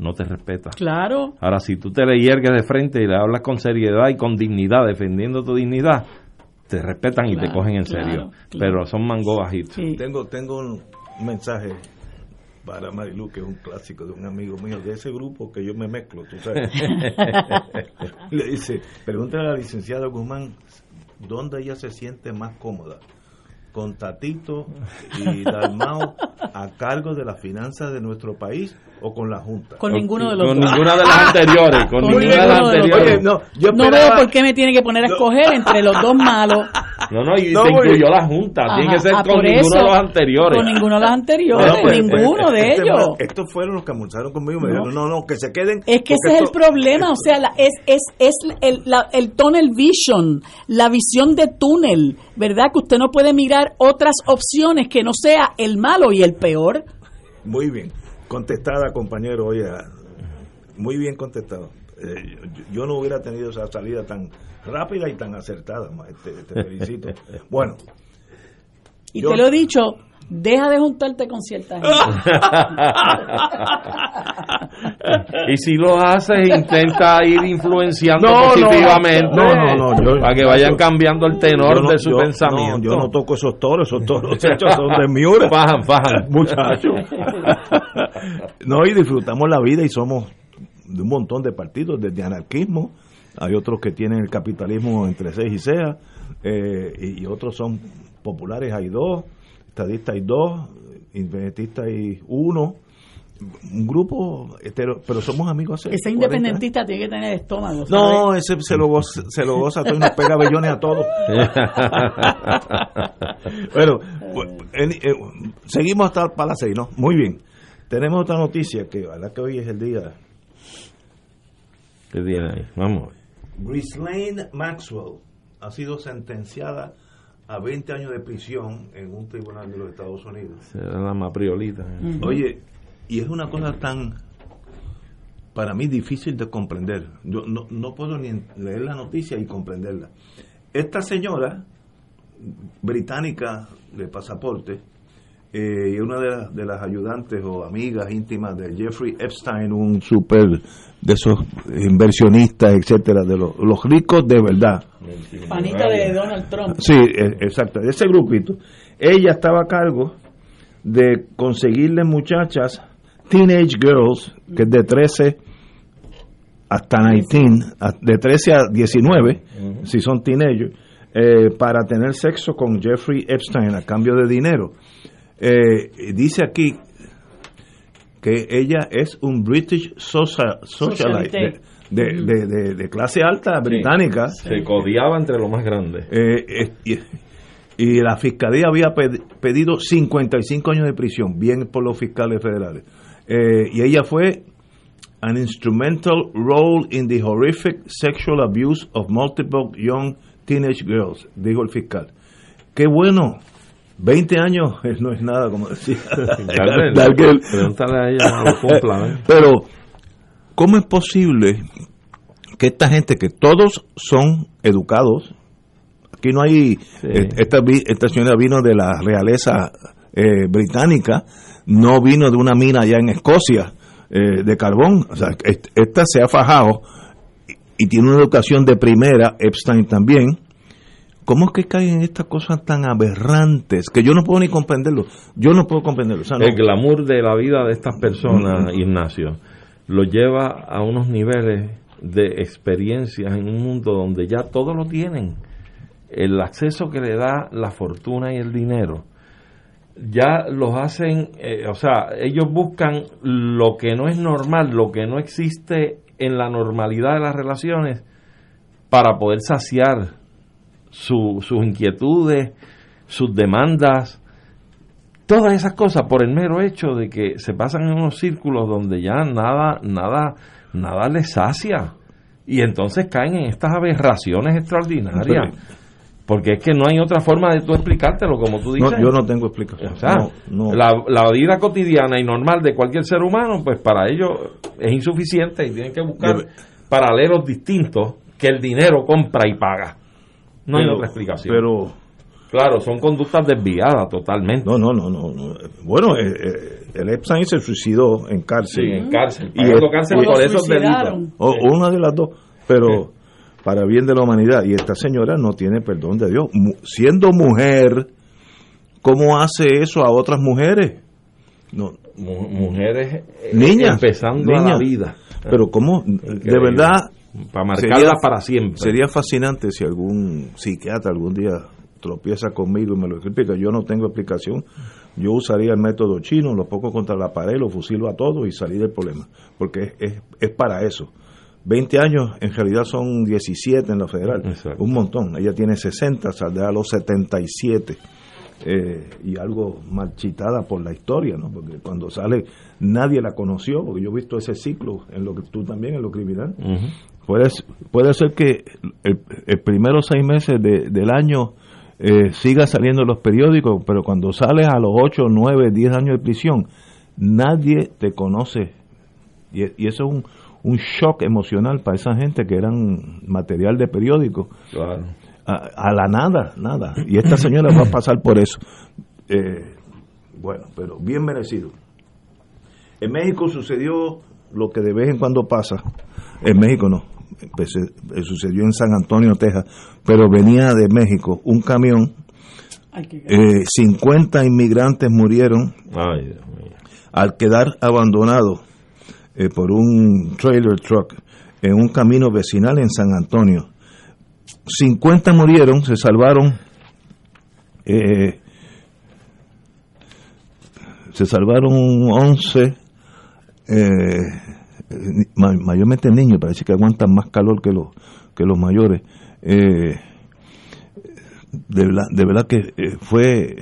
no te respeta. Claro. Ahora, si tú te le hiergues de frente y le hablas con seriedad y con dignidad, defendiendo tu dignidad, te respetan y te cogen en serio. Pero son mango bajitos. Tengo, tengo un mensaje para Marilu, que es un clásico de un amigo mío de ese grupo que yo me mezclo, tú sabes. le dice, pregúntale a la licenciada Guzmán dónde ella se siente más cómoda con Tatito y Dalmao a cargo de las finanzas de nuestro país o con la Junta? Con ninguno de los Con ninguna de las anteriores. Con, Con ninguna de las ninguno de los anteriores. dos. no, yo No esperaba- veo por qué me tiene que poner a escoger entre los dos malos. No, no, y No, se incluyó la Junta. Tiene que ser ah, con ninguno eso, de los anteriores. Con ninguno de los anteriores, pues, ninguno pues, de este ellos. estos fueron los que almorzaron conmigo. Me dijeron, no, no, que se queden. Es que ese es el esto- problema, o sea, la- es, es, es el, la- el tunnel vision, la visión de túnel, ¿verdad? Que usted no puede mirar otras opciones que no sea el malo y el peor. Muy bien. Contestada, compañero. Oye, muy bien contestado. Eh, yo, yo no hubiera tenido esa salida tan rápida y tan acertada. Te, te felicito. Bueno, Y Yo- te lo he dicho, deja de juntarte con cierta gente. Y si lo haces, intenta ir influenciando No, positivamente. no, no, no, yo- para que vayan yo- cambiando el tenor no- de su yo- pensamiento. no, yo no toco esos toros, esos toros hechos son de Miura. Fajan, fajan. Muchachos. no, y disfrutamos la vida y somos de un montón de partidos, desde anarquismo, hay otros que tienen el capitalismo entre seis y sea, eh, y, y otros son populares, hay dos, estadistas hay dos, independentistas hay uno, un grupo, hetero- pero somos amigos hace Ese 40 independentista tiene que tener estómago. ¿sabes? no, ese se lo goza, se lo goza todo y nos pega bellones a todos. bueno, en- seguimos hasta para las seis, ¿no? Muy bien. Tenemos otra noticia que, la que hoy es el día. ¿Qué tiene ahí? Vamos. Ghislaine Maxwell ha sido sentenciada a 20 años de prisión en un tribunal de los Estados Unidos. Será la mapriolita. Oye, y es una cosa tan, para mí, difícil de comprender. Yo no, no puedo ni leer la noticia y comprenderla. Esta señora, británica de pasaporte, eh, y una de, las- de las ayudantes o amigas íntimas de Jeffrey Epstein, un super de esos inversionistas, etcétera, de los, los ricos de verdad. Panita de Donald Trump. Sí, e- exacto, de ese grupito. Ella estaba a cargo de conseguirle muchachas, teenage girls, que es de 13 hasta 19, a- de 13 a 19, si son teenagers, eh, para tener sexo con Jeffrey Epstein a cambio de dinero. Eh, dice aquí que ella es un British social, socialite de, de- de- de- de clase alta británica. Se codiaba entre lo más grande. Eh, eh, y, y la fiscalía había ped- pedido 55 años de prisión, bien por los fiscales federales. Eh, y ella fue an instrumental role in the horrific sexual abuse of multiple young teenage girls, dijo el fiscal. Qué bueno, 20 años no es nada, como decía Dale, Dargel. Pregúntale a ella, lo cumpla, ¿eh? Pero, ¿cómo es posible que esta gente, que todos son educados, aquí no hay, eh, esta, esta señora vino de la realeza eh, británica, no vino de una mina allá en Escocia eh, de carbón, o sea, est- esta se ha fajado y, y tiene una educación de primera, Epstein también. ¿Cómo es que caen en estas cosas tan aberrantes que yo no puedo ni comprenderlo? Yo no puedo comprenderlo. o sea, no. El glamour de la vida de estas personas, Ignacio, lo lleva a unos niveles de experiencias en un mundo donde ya todo lo tienen. El acceso que le da la fortuna y el dinero, ya los hacen, eh, o sea, ellos buscan lo que no es normal, lo que no existe en la normalidad de las relaciones para poder saciar sus inquietudes, sus demandas, todas esas cosas por el mero hecho de que se pasan en unos círculos donde ya nada, nada, nada les sacia. Y entonces caen en estas aberraciones extraordinarias. Porque es que no hay otra forma de tú explicártelo, como tú dices. yo no tengo explicación. O sea, La, la, vida cotidiana y normal de cualquier ser humano, pues para ellos es insuficiente y tienen que buscar paralelos distintos que el dinero compra y paga. No hay otra explicación. Pero Claro, son conductas desviadas totalmente. No, no, no, no. Bueno, eh, eh, el Epstein se suicidó en cárcel. Sí, en cárcel. Y, cárcel por esos delitos. O, una de las dos. Pero para bien de la humanidad. Y esta señora no tiene perdón de Dios. siendo mujer, ¿cómo hace eso a otras mujeres? No. mujeres eh, niñas, empezando la vida. Pero ¿cómo? De verdad... Para marcarla para siempre. Sería fascinante si algún psiquiatra algún día tropieza conmigo y me lo explica. Yo no tengo explicación. Yo usaría el método chino, lo pongo contra la pared, lo fusilo a todos y salir del problema. Porque es, es, para eso. 20 años en realidad son 17 en la federal. Un montón. Ella tiene 60, saldrá a los 77. Eh, y algo marchitada por la historia, ¿no? Porque cuando sale nadie la conoció, porque yo he visto ese ciclo en lo que tú también en lo criminal. Puede, puede ser que el, el primeros seis meses de, del año eh, siga saliendo en los periódicos, pero cuando sales a los 8, 9, 10 años de prisión, nadie te conoce. Y, eso es un, un, shock emocional para esa gente que eran material de periódico. A, la nada, nada. Y esta señora va a pasar por eso. Eh, bueno, pero bien merecido. En México sucedió lo que de vez en cuando pasa. En México no, pues, eh, sucedió en San Antonio, Texas, pero venía de México un camión, 50 eh, inmigrantes murieron al quedar abandonados eh, por un trailer truck en un camino vecinal en San Antonio. 50 murieron, se salvaron, se salvaron 11 mayormente niños, parece que aguantan más calor que los, que los mayores. Eh, de, verdad, que eh, fue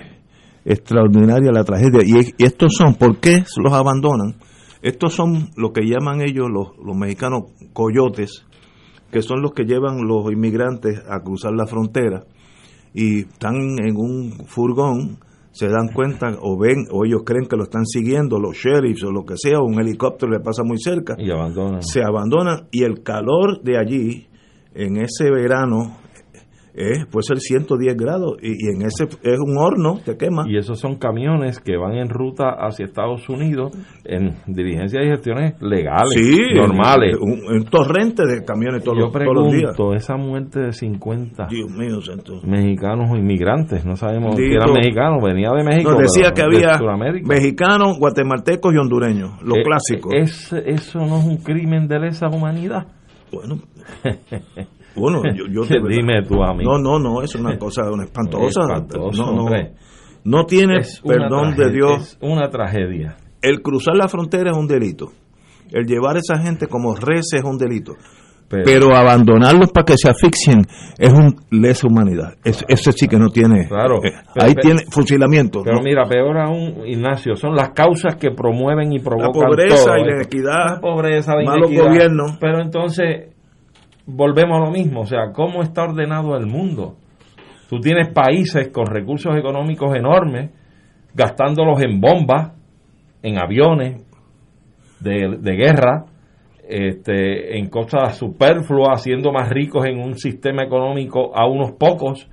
extraordinaria la tragedia. Y, estos son, ¿por qué los abandonan? Estos son lo que llaman ellos los, los mexicanos coyotes, que son los que llevan los inmigrantes a cruzar la frontera y están en un furgón se dan cuenta o ven o ellos creen que lo están siguiendo los sheriffs o lo que sea, un helicóptero le pasa muy cerca. Y abandonan. Se abandonan y el calor de allí en ese verano es, puede ser 110 grados y, en ese es un horno que quema. Y esos son camiones que van en ruta hacia Estados Unidos en diligencias y gestiones legales, normales. Un, torrente de camiones todos, los días. esa muerte de 50 mexicanos o inmigrantes, no sabemos si eran mexicanos, venía de México. Nos decía que había mexicanos, guatemaltecos y hondureños, los eh, clásicos. Es, ¿Eso no es un crimen de lesa humanidad? Bueno. Bueno, yo, yo Dime tú a mí. No, no, no, es una cosa una espantosa. no, no, no tienes perdón de Dios. Es una tragedia. El cruzar la frontera es un delito. El llevar a esa gente como reces es un delito. Pero, abandonarlos para que se asfixien es un lesa humanidad. ese sí que no tiene. Claro. Eh, ahí tiene fusilamiento. Pero mira, peor aún, Ignacio, son las causas que promueven y provocan. La pobreza y la inequidad. La pobreza, la malos gobiernos. Pero entonces volvemos a lo mismo, o sea, ¿cómo está ordenado el mundo? Tú tienes países con recursos económicos enormes, gastándolos en bombas, en aviones de, guerra, este, en cosas superfluas, haciendo más ricos en un sistema económico a unos pocos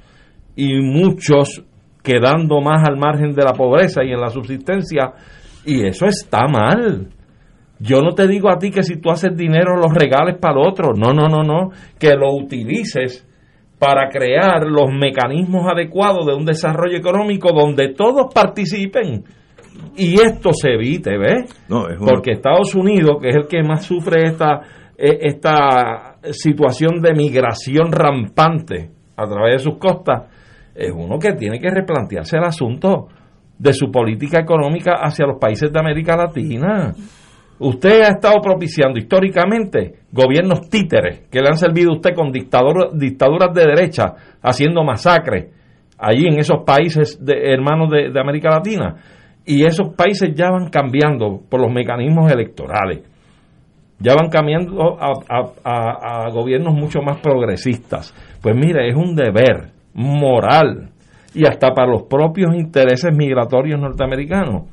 y muchos quedando más al margen de la pobreza y en la subsistencia. Y eso está mal. Yo no te digo a ti que si tú haces dinero los regales para el otro. No, no, no, no. Que lo utilices para crear los mecanismos adecuados de un desarrollo económico donde todos participen. Y esto se evite, ¿ves? Porque Estados Unidos, que es el que más sufre esta eh, esta situación de migración rampante a través de sus costas, es uno que tiene que replantearse el asunto de su política económica hacia los países de América Latina. Usted ha estado propiciando históricamente gobiernos títeres que le han servido a usted con dictaduras de derecha haciendo masacres allí en esos países hermanos de, América Latina. Y esos países ya van cambiando por los mecanismos electorales. Ya van cambiando a gobiernos mucho más progresistas. Pues mire, es un deber moral y hasta para los propios intereses migratorios norteamericanos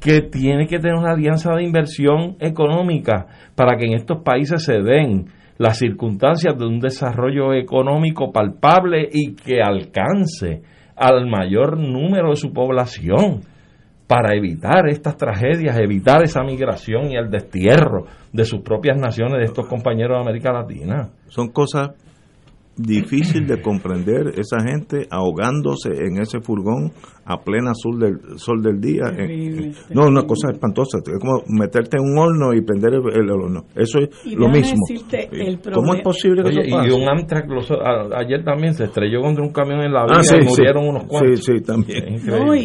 que tiene que tener una alianza de inversión económica para que en estos países se den las circunstancias de un desarrollo económico palpable y que alcance al mayor número de su población para evitar estas tragedias, evitar esa migración y el destierro de sus propias naciones, de estos compañeros de América Latina. Son cosas difícil de comprender esa gente ahogándose en ese furgón a plena sol del sol del día. No una cosa espantosa es como meterte en un horno y prender el, horno. Eso es lo mismo. cómo es posible que eso pase? y un Amtrak ayer también se estrelló contra un camión en la vía ah, y murieron unos cuantos. sí sí también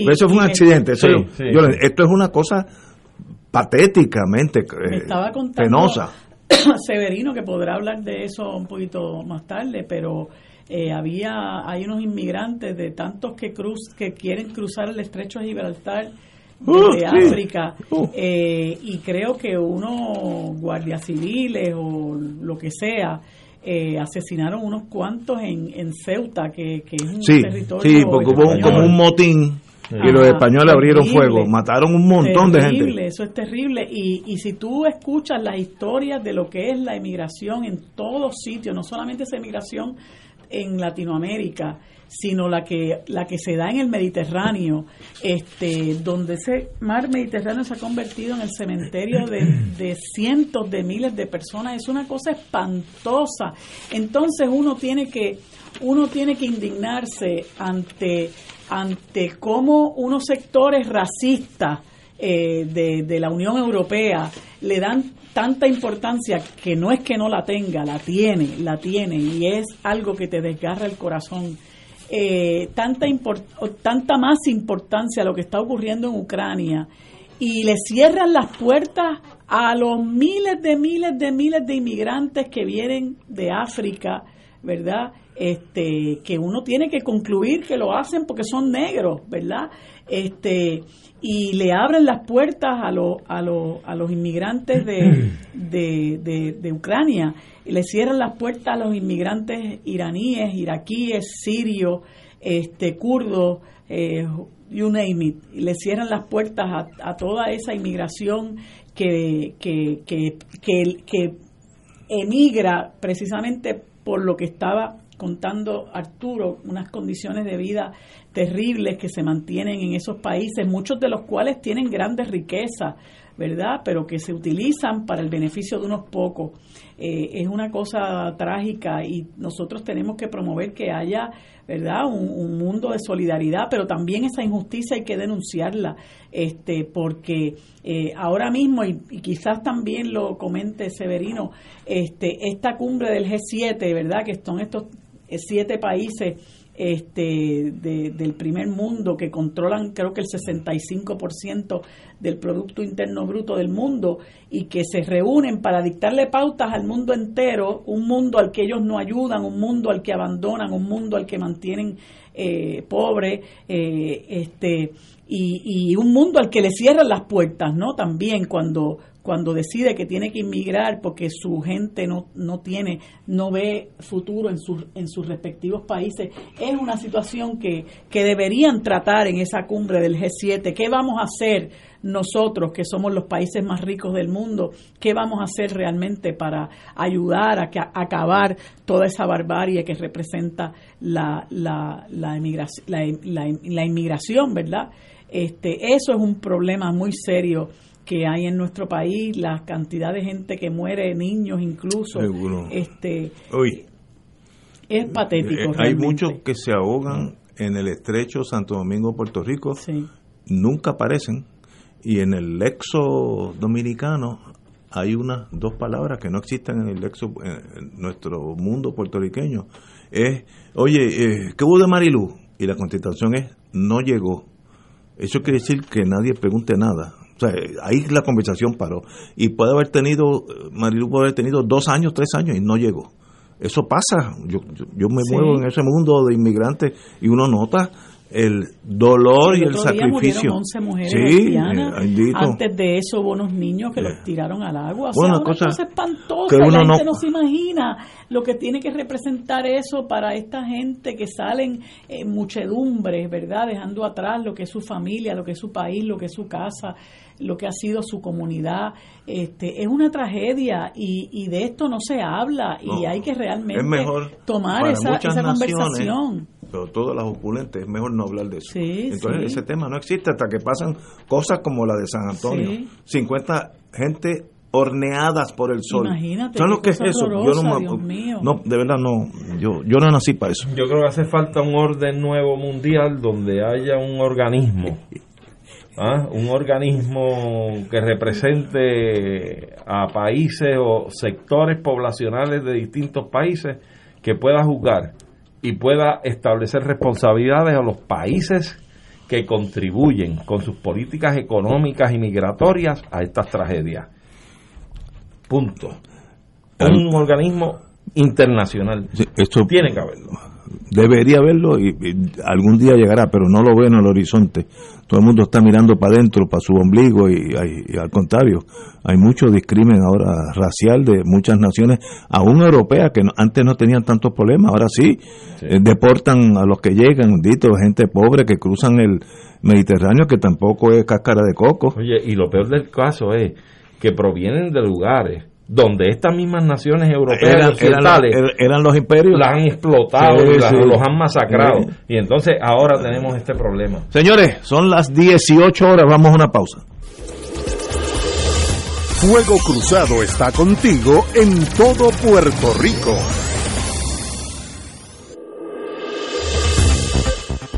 eso fue un accidente esto es una cosa patéticamente eh, penosa Severino, que podrá hablar de eso un poquito más tarde, pero eh, había hay unos inmigrantes de tantos que cruz que quieren cruzar el estrecho de Gibraltar uh, de África uh. eh, y creo que unos guardias civiles o lo que sea eh, asesinaron unos cuantos en, en Ceuta que, que es un territorio sí porque hubo como un motín y los españoles abrieron fuego, mataron un montón de gente. Eso es terrible. Y, y si tú escuchas las historias de lo que es la emigración en todos sitios, no solamente esa emigración en Latinoamérica, sino la que la que se da en el Mediterráneo, este, donde ese mar Mediterráneo se ha convertido en el cementerio de, de, cientos de miles de personas, es una cosa espantosa. Entonces uno tiene que uno tiene que indignarse ante ante cómo unos sectores racistas eh, de, la Unión Europea le dan tanta importancia que no es que no la tenga, la tiene, la tiene y es algo que te desgarra el corazón. Eh, tanta, tanta más importancia a lo que está ocurriendo en Ucrania y le cierran las puertas a los miles de miles de miles de inmigrantes que vienen de África, ¿verdad? Este, que uno tiene que concluir que lo hacen porque son negros, ¿verdad? Este, y le abren las puertas a, a, a los inmigrantes de, de, Ucrania, y le cierran las puertas a los inmigrantes iraníes, iraquíes, sirios, este, kurdos, eh, you name it, y le cierran las puertas a, a toda esa inmigración que, que, que, que, que emigra precisamente por lo que estaba contando Arturo, unas condiciones de vida terribles que se mantienen en esos países, muchos de los cuales tienen grandes riquezas, ¿verdad? Pero que se utilizan para el beneficio de unos pocos. Eh, es una cosa trágica y nosotros tenemos que promover que haya, ¿verdad? Un, mundo de solidaridad, pero también esa injusticia hay que denunciarla, este, porque eh, ahora mismo, y, y, quizás también lo comente Severino, este, esta cumbre del G7, ¿verdad? Que son estos eh, siete países este, del primer mundo que controlan creo que el 65% del Producto Interno Bruto del mundo y que se reúnen para dictarle pautas al mundo entero, un mundo al que ellos no ayudan, un mundo al que abandonan, un mundo al que mantienen eh, pobre, eh, este, y, y un mundo al que le cierran las puertas, ¿no? También cuando, cuando decide que tiene que inmigrar porque su gente no, no tiene, no ve futuro en sus, en sus respectivos países, es una situación que, que deberían tratar en esa cumbre del G7. ¿Qué vamos a hacer nosotros, que somos los países más ricos del mundo? ¿Qué vamos a hacer realmente para ayudar a, acabar toda esa barbarie que representa la, la, la, la, la inmigración, ¿verdad? Este, eso es un problema muy serio que hay en nuestro país, la cantidad de gente que muere, niños incluso, este es patético. Eh, hay muchos que se ahogan en el estrecho Santo Domingo, Puerto Rico, nunca aparecen, y en el lexo dominicano hay unas dos palabras que no existen en el lexo, en nuestro mundo puertorriqueño. Es, oye, eh, ¿qué hubo de Marilú? Y la contestación es, no llegó. Eso quiere decir que nadie pregunte nada. O sea, ahí la conversación paró. Y puede haber tenido, Marilu puede haber tenido dos años, tres años y no llegó. Eso pasa. Yo, yo, me muevo en ese mundo de inmigrantes y uno nota el dolor y el sacrificio. 11 mujeres sí, Antes de eso hubo unos niños que los tiraron al agua. O sea, una cosa, espantosa. la gente no, se imagina lo que tiene que representar eso para esta gente que salen en muchedumbre, ¿verdad? Dejando atrás lo que es su familia, lo que es su país, lo que es su casa, lo que ha sido su comunidad. Este, es una tragedia y, y de esto no se habla y hay que realmente tomar esa, esa conversación pero todas las opulentes, es mejor no hablar de eso. Entonces ese tema no existe hasta que pasan cosas como la de San Antonio. 50 gente horneadas por el sol. Imagínate. ¿Sabes lo que es eso? Yo no, no, de verdad no, yo, yo no nací para eso. Yo creo que hace falta un orden nuevo mundial donde haya un organismo. ¿ah? un organismo que represente a países o sectores poblacionales de distintos países que pueda juzgar y pueda establecer responsabilidades a los países que contribuyen con sus políticas económicas y migratorias a estas tragedias. Punto. Un organismo internacional. esto tiene que haberlo. Debería haberlo y, algún día llegará, pero no lo veo en el horizonte. Todo el mundo está mirando para adentro, para su ombligo y, al contrario, hay mucho discrimen ahora racial de muchas naciones, aún europeas que antes no tenían tantos problemas, ahora sí, eh, deportan a los que llegan, dito, gente pobre que cruzan el Mediterráneo que tampoco es cáscara de coco. Oye, y lo peor del caso es que provienen de lugares donde estas mismas naciones europeas occidentales eran, los imperios. las han explotado y los han masacrado. Y entonces ahora tenemos este problema. Señores son las 18 horas vamos a una pausa. Fuego Cruzado está contigo en todo Puerto Rico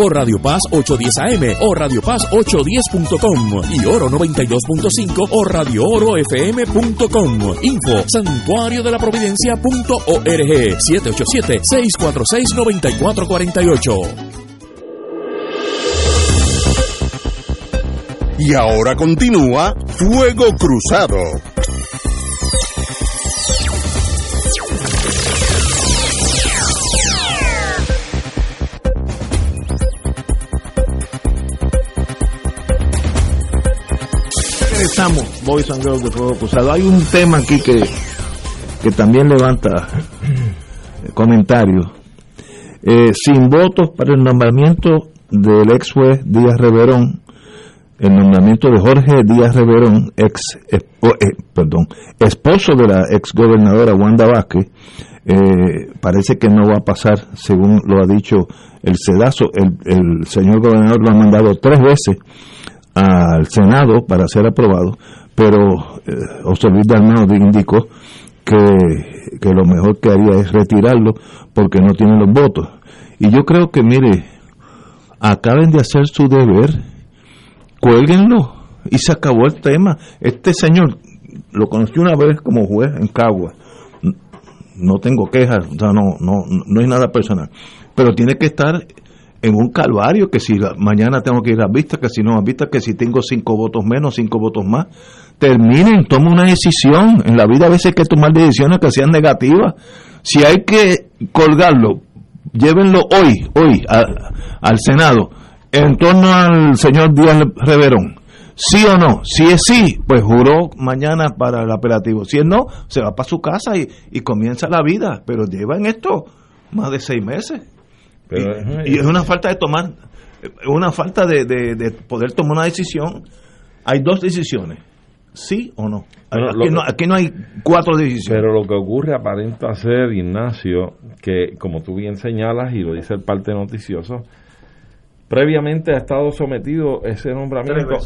por Radio Paz 810 AM o Radio Paz 810.com y Oro 92.5 o Radio Oro FM.com. Info santuario de la providencia.org 787 646 9448. Y ahora continúa Fuego Cruzado. Estamos, Boys and de Fuego Cruzado. Hay un tema aquí que, que también levanta comentarios. Eh, sin votos para el nombramiento del ex juez Díaz Reverón, el nombramiento de Jorge Díaz Reverón, ex, eh, eh, perdón, esposo de la ex gobernadora Wanda Vázquez, eh, parece que no va a pasar, según lo ha dicho el sedazo. El, el señor gobernador lo ha mandado tres veces al Senado para ser aprobado, pero eh, José Luis indicó que, que lo mejor que haría es retirarlo porque no tiene los votos. Y yo creo que, mire, acaben de hacer su deber, cuélguenlo y se acabó el tema. Este señor lo conocí una vez como juez en Cagua. No tengo quejas, o sea, no, no, no hay nada personal. Pero tiene que estar en un calvario, que si mañana tengo que ir a vistas, que si no a vistas, que si tengo cinco votos menos, cinco votos más. Terminen, tomen una decisión. En la vida a veces hay que tomar decisiones que sean negativas. Si hay que colgarlo, llévenlo hoy, hoy, al Senado, en torno al señor Díaz Reverón. ¿Sí o no? Si es sí, pues juró mañana para el apelativo. Si es no, se va para su casa y, y comienza la vida. Pero llevan esto más de seis meses. Pero, y, y es una falta de tomar, es una falta de, de- de poder tomar una decisión. Hay dos decisiones, sí o no. Bueno, aquí, lo- no aquí no hay cuatro decisiones. Pero lo que ocurre aparenta ser, Ignacio, que como tú bien señalas y lo dice el parte noticioso, previamente ha estado sometido ese nombramiento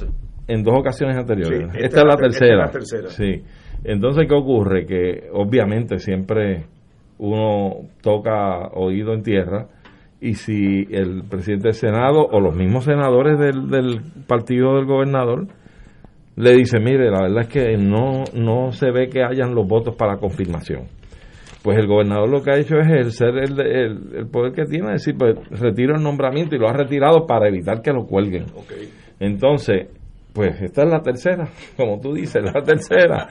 en dos ocasiones anteriores. Sí, esta, es la esta tercera. es la tercera. Sí. Entonces, ¿qué ocurre? Que obviamente siempre uno toca oído en tierra y si el presidente del Senado o los mismos senadores del, del partido del gobernador le dice, mire, la verdad es que no, no se ve que hayan los votos para confirmación. Pues el gobernador lo que ha hecho es ejercer el, el, el poder que tiene, es decir, pues retiro el nombramiento y lo ha retirado para evitar que lo cuelguen. Entonces, pues esta es la tercera, como tú dices, la tercera.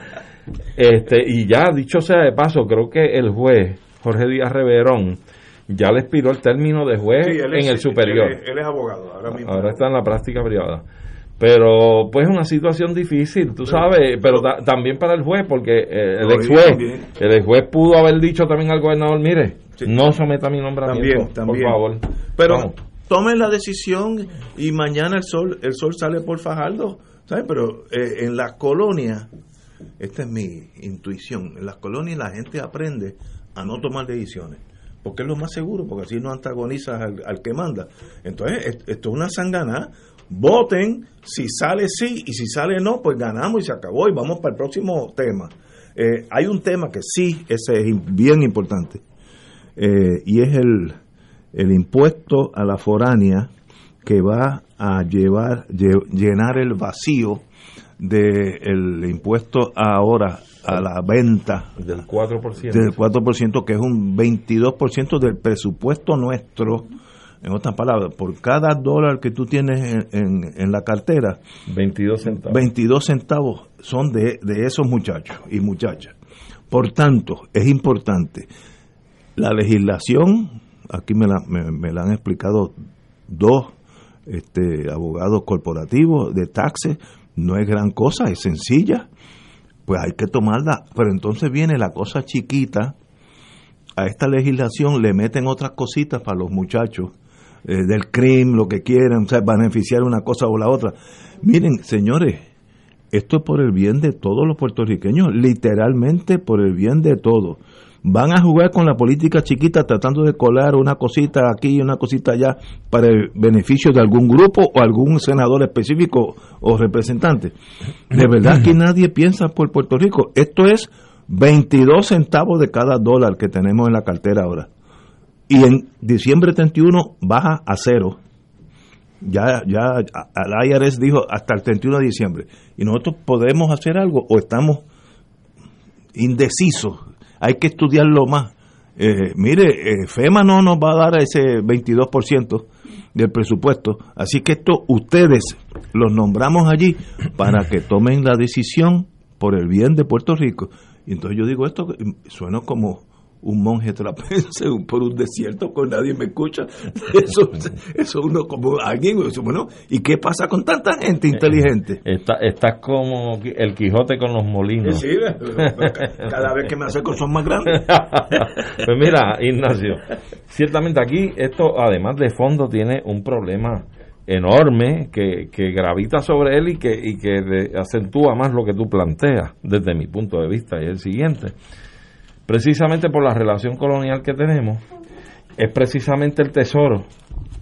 Este, y ya, dicho sea de paso, creo que el juez Jorge Díaz Reverón ya le expiró el término de juez Sí, es- en el superior. Él es, él es abogado ahora mismo. Ahora está en la práctica privada. Pero pues es una situación difícil, tú sabes, pero ta- también para el juez, porque eh, el ex juez, el ex juez pudo haber dicho también al gobernador, mire, no someta mi nombramiento, También, también. por favor. Pero Vamos. tomen la decisión y mañana el sol el sol sale por Fajardo, ¿sabes? Pero eh, en las colonias, esta es mi intuición, en las colonias la gente aprende a no tomar decisiones. Porque es lo más seguro, porque así no antagonizas al, al que manda. Entonces, es- esto es una sangana. Voten, si sale sí y si sale no, pues ganamos y se acabó y vamos para el próximo tema. Eh, hay un tema que sí, ese es bien importante eh, y es el, el impuesto a la foránea que va a llevar lle- llenar el vacío del impuesto ahora a la venta Del 4%. del 4%, que es un 22% del presupuesto nuestro. En otras palabras, por cada dólar que tú tienes en, en- en la cartera, 22 centavos. 22 centavos son de, de esos muchachos y muchachas. Por tanto, es importante. La legislación, aquí me la, me, me la han explicado dos este, abogados corporativos de taxes, no es gran cosa, es sencilla, pues hay que tomarla. Pero entonces viene la cosa chiquita, a esta legislación le meten otras cositas para los muchachos, eh, del crimen, lo que quieran, o sea, beneficiar una cosa o la otra. Miren, señores, esto es por el bien de todos los puertorriqueños, literalmente por el bien de todos. Van a jugar con la política chiquita tratando de colar una cosita aquí y una cosita allá para el beneficio de algún grupo o algún senador específico o representante. De verdad que nadie piensa por Puerto Rico. Esto es 22 centavos de cada dólar que tenemos en la cartera ahora. Y en diciembre 31 baja a cero. Ya, ya al IRS dijo hasta el 31 de diciembre. Y nosotros podemos hacer algo o estamos indecisos. Hay que estudiarlo más. Eh, mire, eh, FEMA no nos va a dar ese 22% del presupuesto. Así que esto ustedes los nombramos allí para que tomen la decisión por el bien de Puerto Rico. Y entonces yo digo esto, suena como un monje trapense por un desierto con nadie me escucha. Eso, eso uno como alguien, bueno, ¿y qué pasa con tanta gente inteligente? Estás está como el Quijote con los molinos. Sí, cada vez que me acerco son más grandes. pues mira, Ignacio, ciertamente aquí esto, además de fondo, tiene un problema enorme que, que gravita sobre él y que, y que acentúa más lo que tú planteas desde mi punto de vista y el siguiente precisamente por la relación colonial que tenemos, es precisamente el Tesoro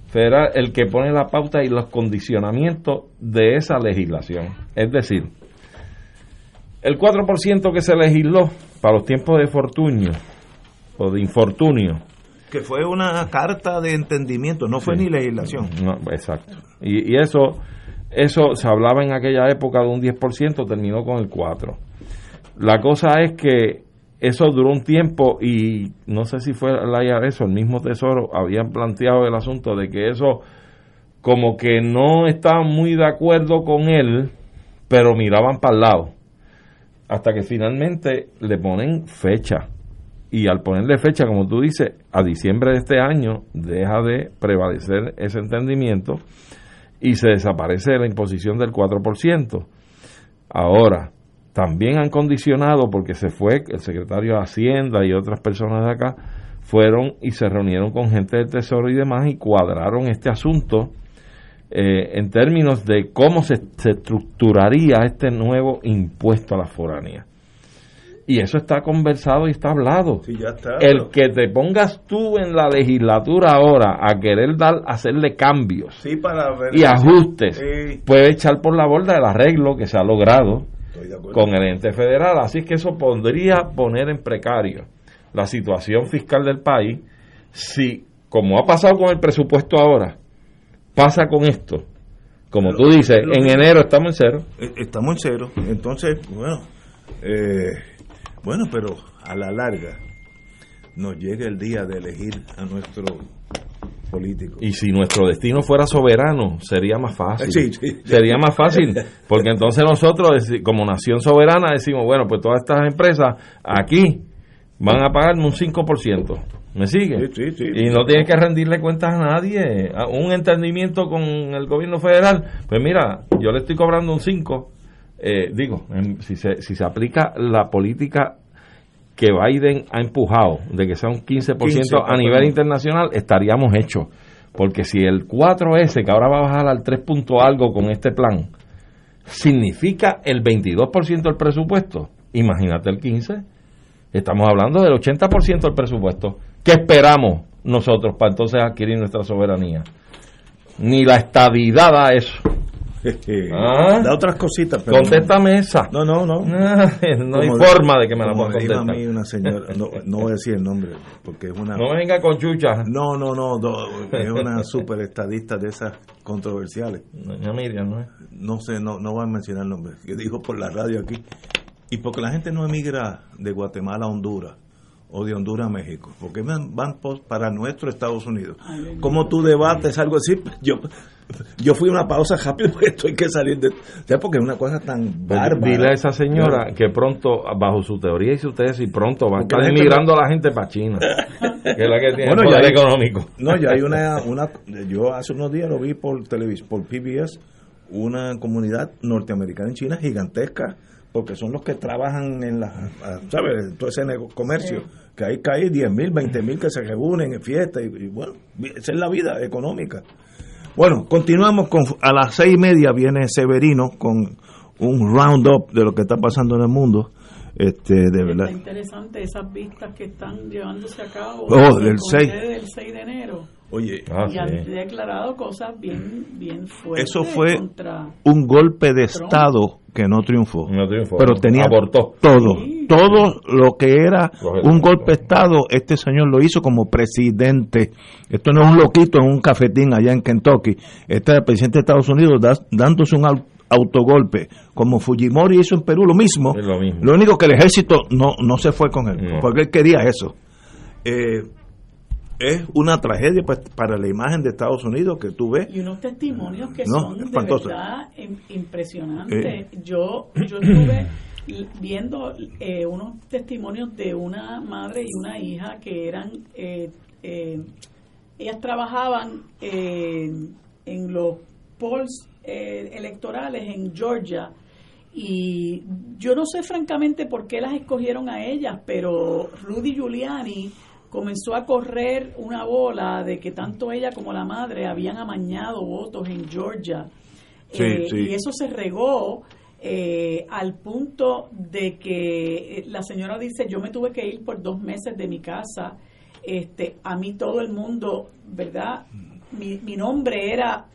federal el que pone la pauta y los condicionamientos de esa legislación. Es decir, el 4% que se legisló para los tiempos de fortunio o de infortunio. Que fue una carta de entendimiento, no fue ni legislación. No, exacto. Y, y, eso, eso se hablaba en aquella época de un 10%, terminó con el 4%. La cosa es que eso duró un tiempo y no sé si fue la IRS o el mismo Tesoro habían planteado el asunto de que eso como que no estaban muy de acuerdo con él, pero miraban para el lado. Hasta que finalmente le ponen fecha. Y al ponerle fecha, como tú dices, a diciembre de este año deja de prevalecer ese entendimiento y se desaparece la imposición del 4%. Ahora, también han condicionado, porque se fue el secretario de Hacienda y otras personas de acá, fueron y se reunieron con gente del Tesoro y demás y cuadraron este asunto eh, en términos de cómo se, estructuraría este nuevo impuesto a la foranía. Y eso está conversado y está hablado. el que te pongas tú en la legislatura ahora a querer dar, hacerle cambios y ajustes, puede echar por la borda el arreglo que se ha logrado con el ente federal. Así que eso podría poner en precario la situación fiscal del país si, como ha pasado con el presupuesto ahora, pasa con esto. Como tú dices, en enero estamos en cero. Eh, estamos en cero. Entonces, bueno, eh, bueno, pero a la larga nos llega el día de elegir a nuestro y si nuestro destino fuera soberano, sería más fácil. Sería más fácil, porque entonces nosotros, como nación soberana, decimos, bueno, pues todas estas empresas aquí van a pagar un 5%. ¿Me sigue? y no tienes que rendirle cuentas a nadie. un entendimiento con el gobierno federal, pues mira, yo le estoy cobrando un 5%. Eh, digo, si, se, si se aplica la política que Biden ha empujado de que sea un 15%, a nivel internacional, estaríamos hechos. Porque si el 4S, que ahora va a bajar al 3 punto algo con este plan, significa el 22% del presupuesto, imagínate el 15%. Estamos hablando del 80% del presupuesto. ¿Qué esperamos nosotros para entonces adquirir nuestra soberanía? Ni la estabilidad a eso. ¿Ah? Da otras cositas. Pero Contéstame esa. No, no, no. no hay forma de que me la pueda contestar. a mí una señora, no, voy a decir el nombre, porque es una... No venga con chucha. No, no, no, es una super estadista de esas controversiales. Doña Miriam, ¿no es? No sé, no, no voy a mencionar el nombre, que dijo por la radio aquí. Y porque la gente no emigra de Guatemala a Honduras o de Honduras a México, porque van, van para nuestro Estados Unidos. ¿Cómo tú debates algo así? Yo yo fui a una pausa rápido porque estoy que salir de... O porque es una cosa tan pues bárbara. Dile a esa señora que pronto, bajo su teoría y su tesis, pronto va a estar emigrando a la gente para China, que es la que tiene bueno, poder económico. No, ya hay una, una... Yo hace unos días lo vi por televisión, por PBS, una comunidad norteamericana en China gigantesca, porque son los que trabajan en la, ¿sabes? Todo ese comercio, hay que hay 10 mil, 20 mil que se reúnen en fiestas y, bueno, esa es la vida económica. Bueno, continuamos con, a las seis y media viene Severino con un roundup de lo que está pasando en el mundo. Este, de verdad. Está interesante esas vistas que están llevándose a cabo oh, del, 6. del 6 de enero. Oye, ah, y han declarado cosas bien, bien fuertes. Eso fue un golpe de Estado que no triunfó. No triunfó pero tenía abortó. todo. Todo lo que era un golpe de Estado, este señor lo hizo como presidente. Esto no es un loquito en un cafetín allá en Kentucky. Este es el presidente de Estados Unidos dándose un autogolpe, como Fujimori hizo en Perú, lo mismo. lo, único que el ejército no, no se fue con él, porque él quería eso. Eh, es una tragedia pues, para la imagen de Estados Unidos que tú ves. Y unos testimonios que son de verdad impresionantes. Eh. Yo, yo estuve viendo eh, unos testimonios de una madre y una hija que eran, eh, ellas trabajaban en los polls electorales en Georgia y yo no sé francamente por qué las escogieron a ellas, pero Rudy Giuliani comenzó a correr una bola de que tanto ella como la madre habían amañado votos en Georgia. Eh, y eso se regó eh, al punto de que eh, la señora dice, yo me tuve que ir por dos meses de mi casa. Este, a mí todo el mundo, ¿verdad? Mi, mi nombre era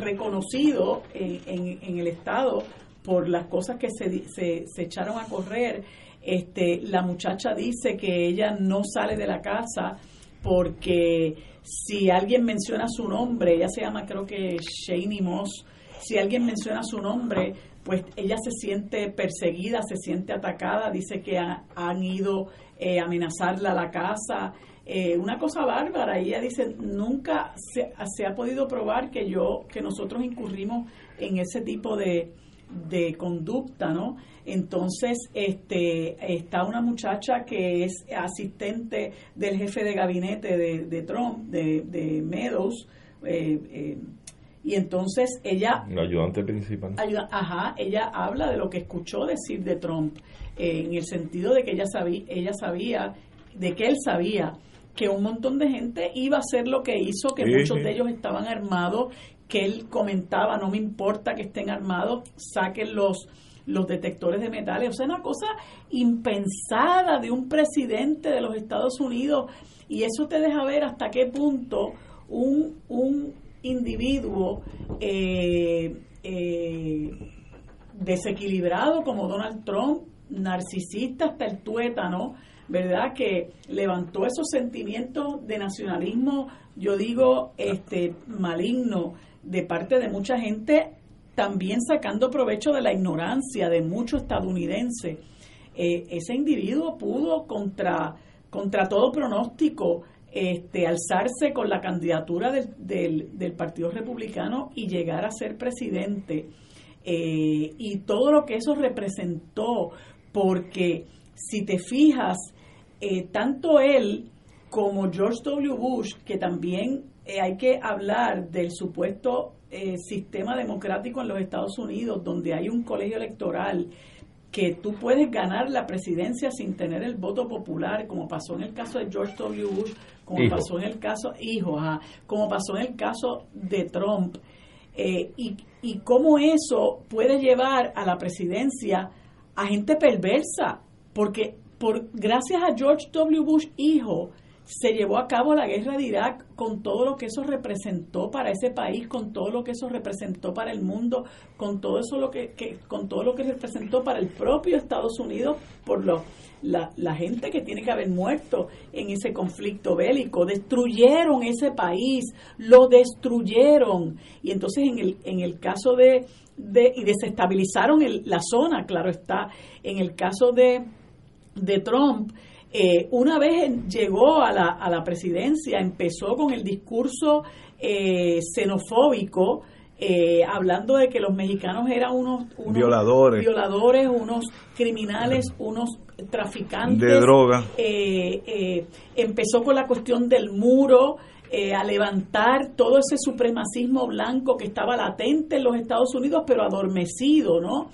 reconocido en, en, el Estado por las cosas que se, se, se echaron a correr este, la muchacha dice que ella no sale de la casa porque si alguien menciona su nombre, ella se llama creo que Shane Moss, si alguien menciona su nombre, pues ella se siente perseguida, se siente atacada, dice que han ido eh, amenazarla a la casa, eh, una cosa bárbara. Ella dice, nunca se, se, ha podido probar que yo, que nosotros incurrimos en ese tipo de, de conducta, ¿no? Entonces, este, está una muchacha que es asistente del jefe de gabinete de, Trump, de, Meadows, eh, eh, y entonces ella... La ayudante principal. ajá, ella habla de lo que escuchó decir de Trump, eh, en el sentido de que ella sabía, ella sabía, de que él sabía que un montón de gente iba a hacer lo que hizo, que muchos de ellos estaban armados, que él comentaba, no me importa que estén armados, saquen los los detectores de metales. O sea, una cosa impensada de un presidente de los Estados Unidos. Y eso te deja ver hasta qué punto un, un individuo eh, eh, desequilibrado como Donald Trump, narcisista hasta el tuétano, ¿verdad? Que levantó esos sentimientos de nacionalismo, yo digo, este maligno de parte de mucha gente también sacando provecho de la ignorancia de muchos estadounidenses. Eh, ese individuo pudo contra, contra todo pronóstico este, alzarse con la candidatura del, del, Partido Republicano y llegar a ser presidente. Eh, y todo lo que eso representó, porque si te fijas, eh, tanto él como George W. Bush, que también hay que hablar del supuesto eh, sistema democrático en los Estados Unidos, donde hay un colegio electoral que tú puedes ganar la presidencia sin tener el voto popular, como pasó en el caso de George W. Bush, como pasó en el caso, hijo, como pasó en el caso de Trump, eh, y, y cómo eso puede llevar a la presidencia a gente perversa, porque por gracias a George W. Bush, hijo, se llevó a cabo la guerra de Irak con todo lo que eso representó para ese país, con todo lo que eso representó para el mundo, con todo eso lo que, con todo lo que representó para el propio Estados Unidos por lo, la, la, gente que tiene que haber muerto en ese conflicto bélico. Destruyeron ese país, lo destruyeron. Y entonces en el, en el caso de, de y desestabilizaron la zona, claro está, en el caso de, de Trump, eh, una vez llegó a la, a la presidencia, empezó con el discurso eh, xenofóbico, eh, hablando de que los mexicanos eran unos, violadores. violadores, unos criminales, unos traficantes. De droga. empezó con la cuestión del muro, a levantar todo ese supremacismo blanco que estaba latente en los Estados Unidos, pero adormecido, ¿no?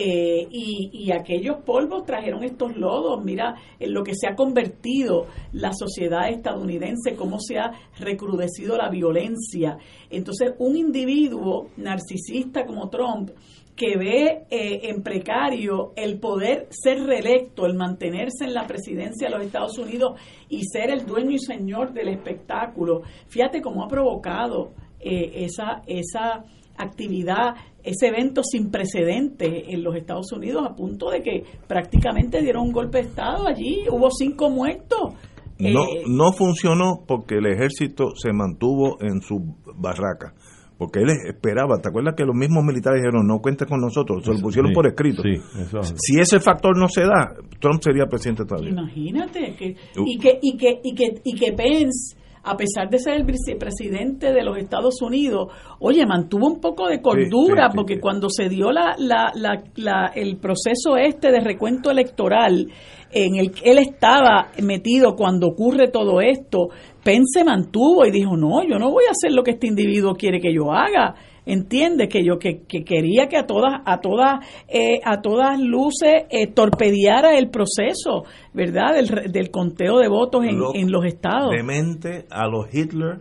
Eh, y, y aquellos polvos trajeron estos lodos. Mira en lo que se ha convertido la sociedad estadounidense, cómo se ha recrudecido la violencia. Entonces, un individuo narcisista como Trump, que ve eh, en precario el poder ser reelecto, el mantenerse en la presidencia de los Estados Unidos y ser el dueño y señor del espectáculo. Fíjate cómo ha provocado eh, esa, esa actividad, ese evento sin precedentes en los Estados Unidos, a punto de que prácticamente dieron un golpe de Estado allí, hubo cinco muertos. No, Eh, no funcionó porque el ejército se mantuvo en su barraca. Porque él esperaba, ¿te acuerdas que los mismos militares dijeron no cuente con nosotros? Se lo pusieron Sí, por escrito. sí, eso. Si ese factor no se da, Trump sería presidente todavía. Imagínate que Uh. y que y que y que y que Pence a pesar de ser el vicepresidente de los Estados Unidos, oye, mantuvo un poco de cordura, sí, sí, porque sí. cuando se dio la, la, la, la- el proceso este de recuento electoral, en el que él estaba metido cuando ocurre todo esto, Pence se mantuvo y dijo, no, yo no voy a hacer lo que este individuo quiere que yo haga. Entiende que yo que, que quería que a todas a todas eh, a todas luces eh, torpedeara el proceso, ¿verdad? Del, re- del conteo de votos en, Lo- en los estados. Demente a los Hitler,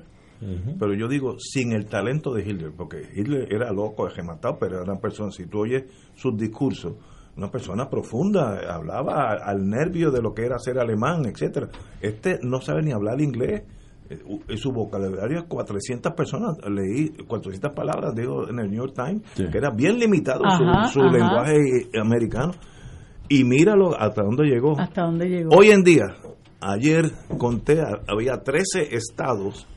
pero yo digo sin el talento de Hitler, porque Hitler era loco, rematado, pero era una persona, si tú oyes sus discursos, una persona profunda, hablaba al nervio de lo que era ser alemán, etcétera. Este no sabe ni hablar inglés. Eh, u- Su vocabulario es 400 personas, leí 400 palabras, digo en el New York Times, que era bien limitado su- Ajá, su, ajá. lenguaje americano. Y míralo hasta dónde llegó. ¿Hasta dónde llegó? Hoy en día, ayer conté, había 13 estados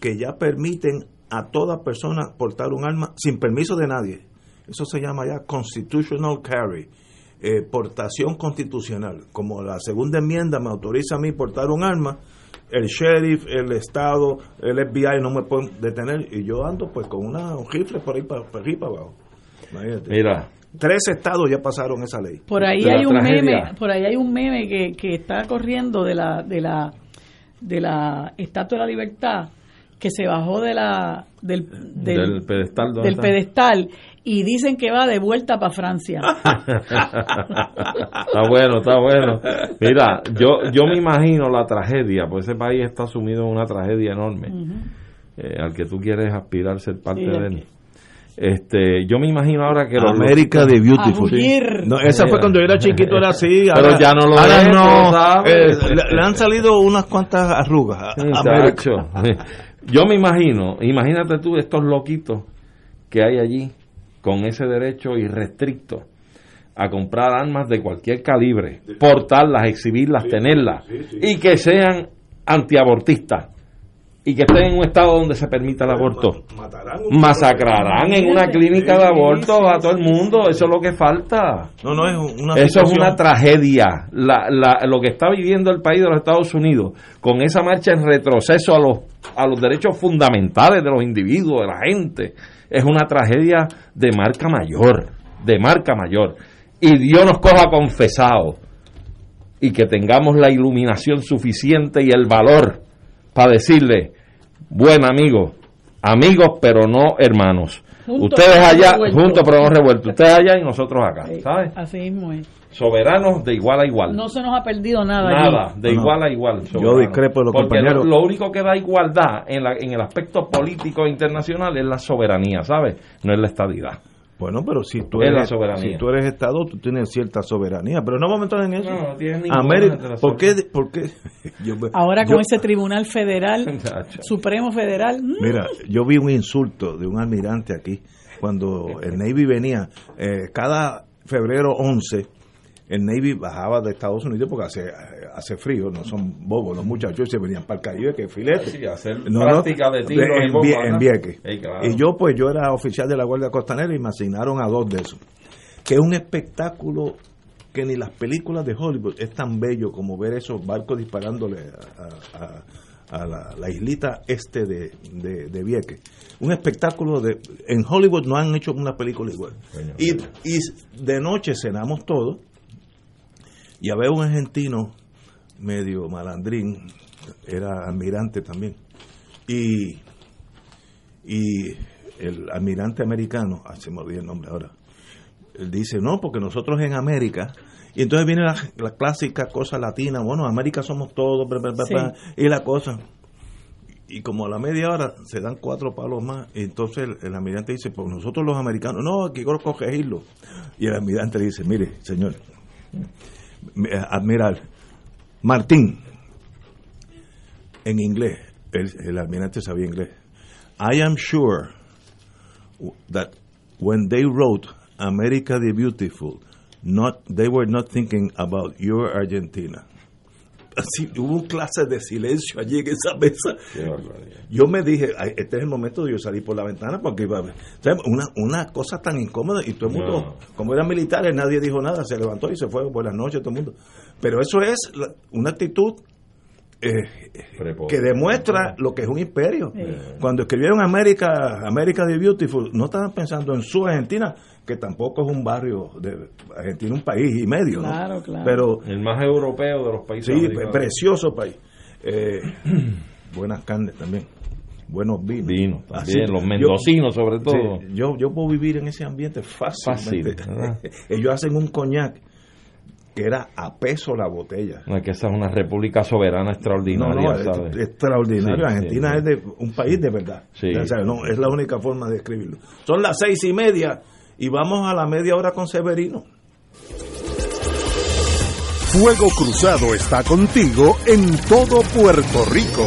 que ya permiten a toda persona portar un arma sin permiso de nadie. Eso se llama ya constitutional carry, eh, portación constitucional. Como la segunda enmienda me autoriza a mí portar un arma, el sheriff, el estado, el FBI no me pueden detener y yo ando pues con una, un rifle por ahí para, por ahí para abajo. Imagínate. Mira, Tres estados ya pasaron esa ley. Por ahí de hay un tragedia. meme, por ahí hay un meme que, que está corriendo de la de la de la Estatua de la Libertad que se bajó de la del Del pedestal, ¿dónde del pedestal y dicen que va de vuelta para Francia. está bueno, está bueno. Mira, yo, yo me imagino la tragedia, pues ese país está sumido en una tragedia enorme, eh, al que tú quieres aspirar ser parte Sí, de él. Este, yo me imagino ahora que América de Beautiful. No, esa fue cuando yo era chiquito, era así. Pero ya no lo ahora es, no. tú sabes. Eh, le, le han salido unas cuantas arrugas. América. Yo me imagino, imagínate tú estos loquitos que hay allí con ese derecho irrestricto a comprar armas de cualquier calibre, portarlas, exhibirlas, tenerlas y que sean antiabortistas y que estén en un estado donde se permita el aborto. Matarán un- Masacrarán en una clínica de aborto a todo el mundo, eso es lo que falta. No, no, es una Eso es una tragedia. La, la- lo que está viviendo el país de los Estados Unidos, con esa marcha en retroceso a los, a los derechos fundamentales de los individuos, de la gente, es una tragedia de marca mayor, de marca mayor. Y Dios nos coja confesado y que tengamos la iluminación suficiente y el valor para decirle, buen amigo, amigos pero no hermanos. Juntos, Ustedes allá, juntos pero no revueltos. Ustedes allá y nosotros acá, ¿sabes? Así mismo es. Soberanos de igual a igual. No se nos ha perdido nada. allí. Nada, de No, igual a igual. yo discrepo de los Porque compañeros. Lo, lo único que da igualdad en, la, en el aspecto político internacional es la soberanía, ¿sabes? No es la estadidad. Bueno, pero si tú Es eres, la soberanía. si tú eres Estado, tú tienes cierta soberanía. Pero no vamos a entrar en eso. No, no tienes ninguna América, de ¿por qué? ¿Por qué? Yo- Ahora yo- con ese Tribunal Federal. Supremo Federal, mm, Mira, yo vi un insulto de un almirante aquí cuando el Navy venía. eh, cada febrero 11, el Navy bajaba de Estados Unidos porque hace, hace frío, no son bobos los muchachos, y se venían para el Caribe, que filete. Sí, hacer No, práctica de tiro en, en Vieques. Claro. Y yo, pues, yo era oficial de la Guardia Costanera y me asignaron a dos de esos. Que es un espectáculo que ni las películas de Hollywood es tan bello como ver esos barcos disparándole a, a- a la, la islita este de, de, de Vieques. Un espectáculo de... En Hollywood no han hecho una película igual. Y, y de noche cenamos todos y había un argentino medio malandrín, era almirante también. Y, y el almirante americano, ah, se me olvidó el nombre ahora, Él dice, no, porque nosotros en América, y entonces viene la, la clásica cosa latina, bueno, América somos todos, bla, bla, bla, Sí. bla, y la cosa. Y como a la media hora se dan cuatro palos más, y entonces el, el almirante dice, pues nosotros los americanos, no, aquí quiero corregirlo. Y el almirante le dice, mire, señor, admiral, Martín, en inglés, el, el almirante sabía inglés. I am sure that when they wrote America the Beautiful, not they were not thinking about your Argentina. Así, hubo un clase de silencio allí en esa mesa. Yo me dije, "Ay, este es el momento de yo salir por la ventana porque iba a ver. Una, una cosa tan incómoda y todo el mundo, No. como eran militares, nadie dijo nada, se levantó y se fue buenas noches todo el mundo. Pero eso es la- una actitud eh, que demuestra lo que es un imperio. Cuando escribieron América, América the Beautiful, no estaban pensando en su Argentina, que tampoco es un barrio de Argentina, un país y medio. ¿no? Claro, claro. Pero El más europeo de los países. sí, americanos. precioso país. Eh, buenas carnes también. Buenos vinos. Vinos Así, también, los yo- mendocinos sobre todo. Sí, yo, yo puedo vivir en ese ambiente fácil. Fácil, ¿verdad? Ellos hacen un coñac que era a peso la botella. No, es que esa es una república soberana extraordinaria, no, es ¿sabes? extraordinario. Sí, Argentina sí, es de un país de verdad. Sí. O sea, no, es la única forma de escribirlo. Son las seis y media y vamos a la media hora con Severino. Fuego Cruzado está contigo en todo Puerto Rico.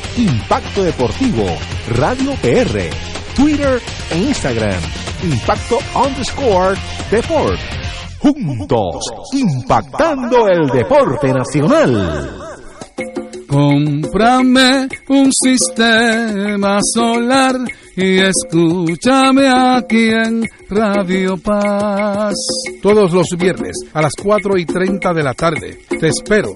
Impacto Deportivo Radio PR Twitter e Instagram Impacto underscore Deport juntos impactando el deporte nacional. Cómprame un sistema solar y escúchame aquí en Radio Paz. Todos los viernes a las 4 y 30 de la tarde. Te espero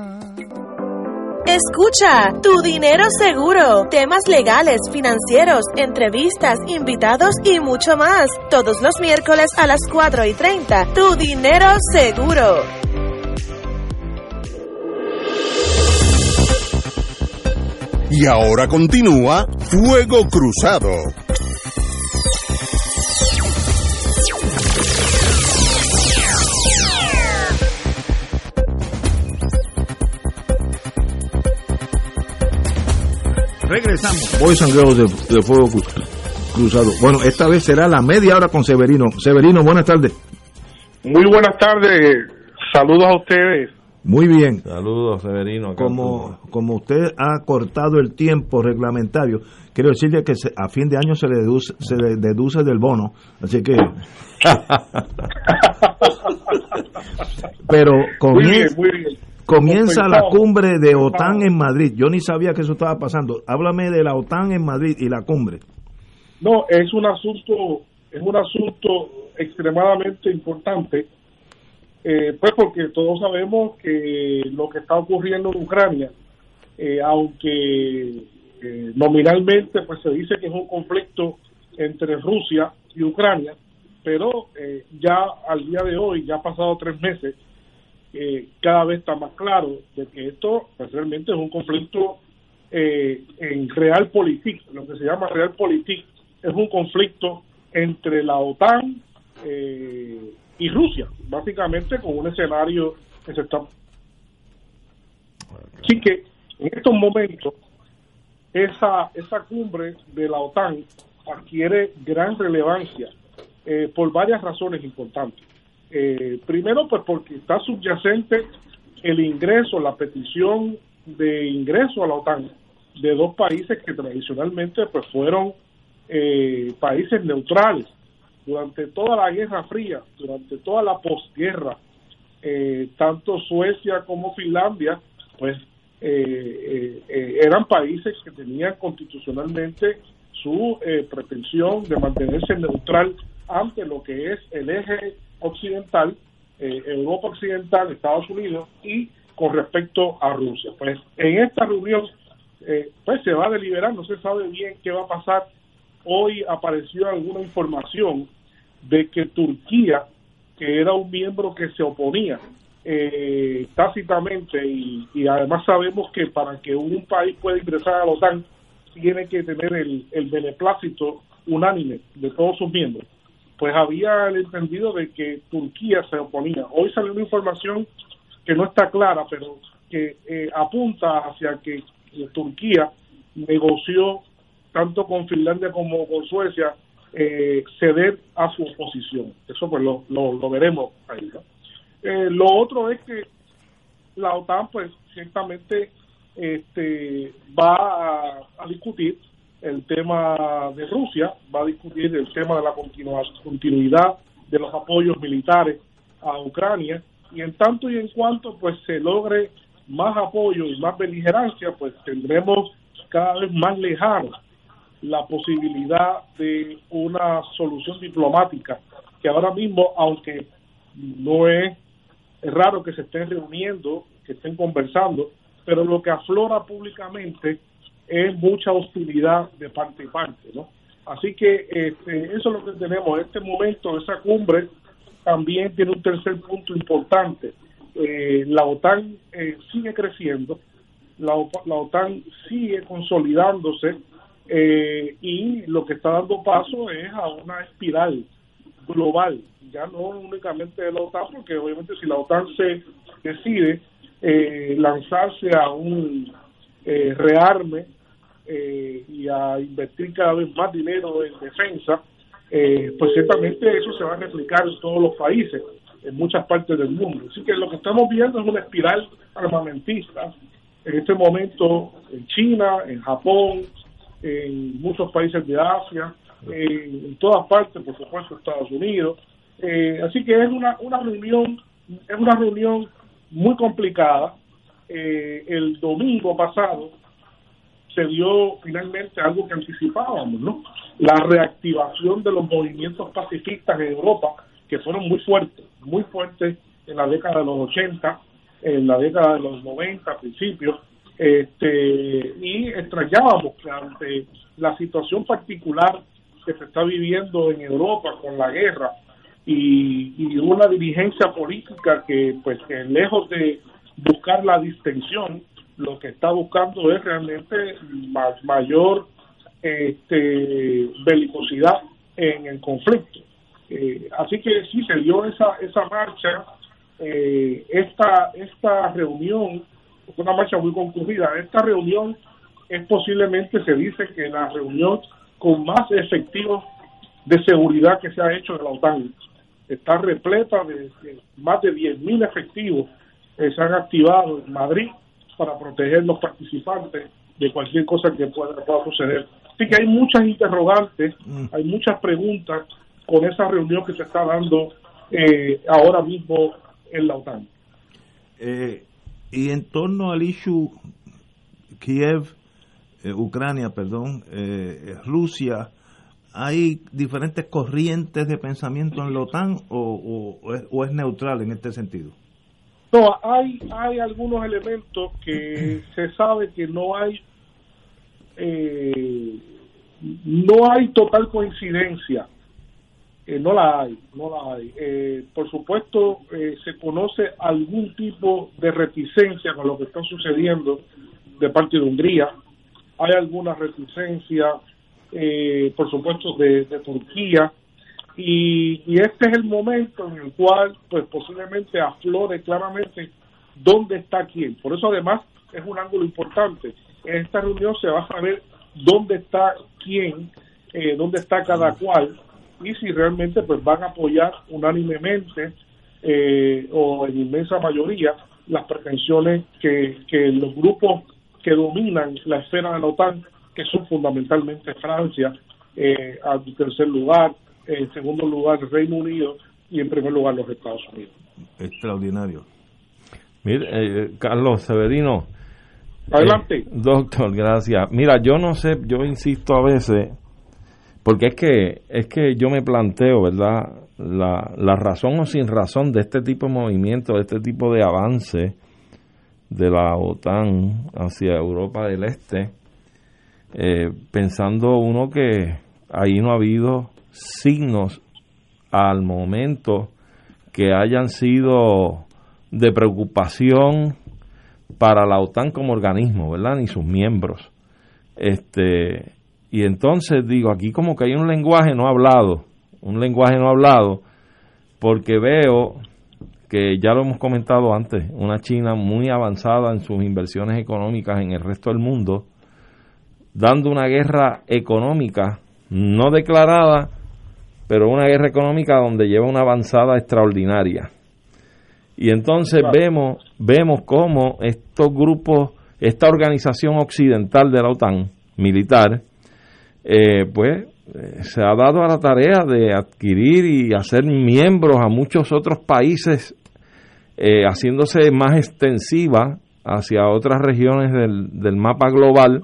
Escucha, tu dinero seguro, temas legales, financieros, entrevistas, invitados y mucho más. Todos los miércoles a las 4 y 30. Tu dinero seguro. Y ahora continúa Fuego Cruzado. Regresamos. Boys and Girls de, de Fuego Cru- Cruzado. Bueno, esta vez será la media hora con Severino. Severino, buenas tardes. Muy buenas tardes, saludos a ustedes Muy bien. Saludos, Severino. Como, como usted ha cortado el tiempo reglamentario, quiero decirle que a fin de año se le deduce, se le deduce del bono. Así que. Pero comienza, comienza la cumbre de OTAN en Madrid. Yo ni sabía que eso estaba pasando. Háblame de la OTAN en Madrid y la cumbre. No, es un asunto, es un asunto extremadamente importante eh, pues porque todos sabemos que lo que está ocurriendo en Ucrania, eh, aunque eh, nominalmente pues se dice que es un conflicto entre Rusia y Ucrania, pero ya al día de hoy, ya ha pasado tres meses, cada vez está más claro de que esto pues, realmente es un conflicto en realpolitik, lo que se llama realpolitik, es un conflicto entre la OTAN, eh, y Rusia, básicamente con un escenario que se está... Así que en estos momentos esa, esa cumbre de la OTAN adquiere gran relevancia eh, por varias razones importantes. Eh, primero, pues porque está subyacente el ingreso, la petición de ingreso a la OTAN de dos países que tradicionalmente pues fueron eh, países neutrales. Durante toda la Guerra Fría, durante toda la posguerra, eh, tanto Suecia como Finlandia, pues eh, eh, eran países que tenían constitucionalmente su pretensión de mantenerse neutral ante lo que es el eje occidental, Europa Occidental, Estados Unidos y con respecto a Rusia. Pues en esta reunión pues se va a deliberar, no se sabe bien qué va a pasar hoy apareció alguna información de que Turquía, que era un miembro que se oponía eh, tácitamente y, además sabemos que para que un país pueda ingresar a la OTAN tiene que tener el beneplácito unánime de todos sus miembros, pues había el entendido de que Turquía se oponía. Hoy salió una información que no está clara, pero que eh, apunta hacia que Turquía negoció tanto con Finlandia como con Suecia, eh, ceder a su oposición. Eso pues lo, lo, veremos ahí. Eh, lo otro es que la OTAN pues ciertamente este, va a, discutir el tema de Rusia, va a discutir el tema de la continuidad de los apoyos militares a Ucrania. Y en tanto y en cuanto pues se logre más apoyo y más beligerancia pues tendremos cada vez más lejanos la posibilidad de una solución diplomática que ahora mismo, aunque no es, raro que se estén reuniendo, que estén conversando, pero lo que aflora públicamente es mucha hostilidad de parte y parte, ¿no? Así que este, eso es lo que tenemos en este momento, esa cumbre también tiene un tercer punto importante. Eh, la OTAN eh, sigue creciendo, la, la OTAN sigue consolidándose eh, y lo que está dando paso es a una espiral global, ya no únicamente de la OTAN, porque obviamente si la OTAN se decide lanzarse a un eh, y a invertir cada vez más dinero en defensa, pues ciertamente eso se va a replicar en todos los países, en muchas partes del mundo. Así que lo que estamos viendo es una espiral armamentista en este momento en China, en Japón, en muchos países de Asia, en todas partes, por supuesto, Estados Unidos. Eh, así que es una, una reunión, es una reunión muy complicada. Eh, el domingo pasado se dio finalmente algo que anticipábamos, ¿no? La reactivación de los movimientos pacifistas en Europa, que fueron muy fuertes, muy fuertes en la década de los 80, en la década de los 90, principios, este, y extrañábamos que ante la situación particular que se está viviendo en Europa con la guerra y, una dirigencia política que pues que lejos de buscar la distensión lo que está buscando es realmente mayor este, belicosidad en el conflicto eh, así que sí se dio esa esa marcha eh, esta esta reunión una marcha muy concurrida. Esta reunión es posiblemente, se dice que la reunión con más efectivos de seguridad que se ha hecho en la OTAN. Está repleta de, más de 10.000 efectivos eh, se han activado en Madrid para proteger los participantes de cualquier cosa que pueda, pueda suceder. Así que hay muchas interrogantes, hay muchas preguntas con esa reunión que se está dando eh, ahora mismo en la OTAN. Eh, y en torno al issue Kiev, eh, Ucrania, perdón, eh, Rusia, ¿hay diferentes corrientes de pensamiento en la OTAN o, o, es, o es neutral en este sentido? No, hay, hay algunos elementos que se sabe que no hay eh, no hay total coincidencia eh, no la hay, no la hay. Eh, por supuesto, eh, se conoce algún tipo de reticencia con lo que está sucediendo de parte de Hungría. Hay alguna reticencia, eh, por supuesto, de, de Turquía. Y, y este es el momento en el cual, pues posiblemente aflore claramente dónde está quién. Por eso, además, es un ángulo importante. En esta reunión se va a saber dónde está quién, eh, dónde está cada cual y si realmente pues van a apoyar unánimemente eh, o en inmensa mayoría las pretensiones que, que los grupos que dominan la esfera de la OTAN, que son fundamentalmente Francia, eh, en tercer lugar, en segundo lugar Reino Unido y en primer lugar los Estados Unidos. Extraordinario. Mire, eh, Carlos Severino. Adelante. Eh, doctor, gracias. Mira, yo no sé, yo insisto a veces, porque es que, es que yo me planteo, ¿verdad? La, la razón o sin razón de este tipo de movimiento, de este tipo de avance de la OTAN hacia Europa del Este, eh, pensando uno que ahí no ha habido signos al momento que hayan sido de preocupación para la OTAN como organismo, ¿verdad? Ni sus miembros. Este, y entonces digo, aquí como que hay un lenguaje no hablado, un lenguaje no hablado, porque veo que ya lo hemos comentado antes, una China muy avanzada en sus inversiones económicas en el resto del mundo, dando una guerra económica no declarada, pero una guerra económica donde lleva una avanzada extraordinaria. Y entonces vemos, vemos cómo estos grupos, esta organización occidental de la OTAN, militar, eh, pues eh, se ha dado a la tarea de adquirir y hacer miembros a muchos otros países, eh, haciéndose más extensiva hacia otras regiones del, del mapa global.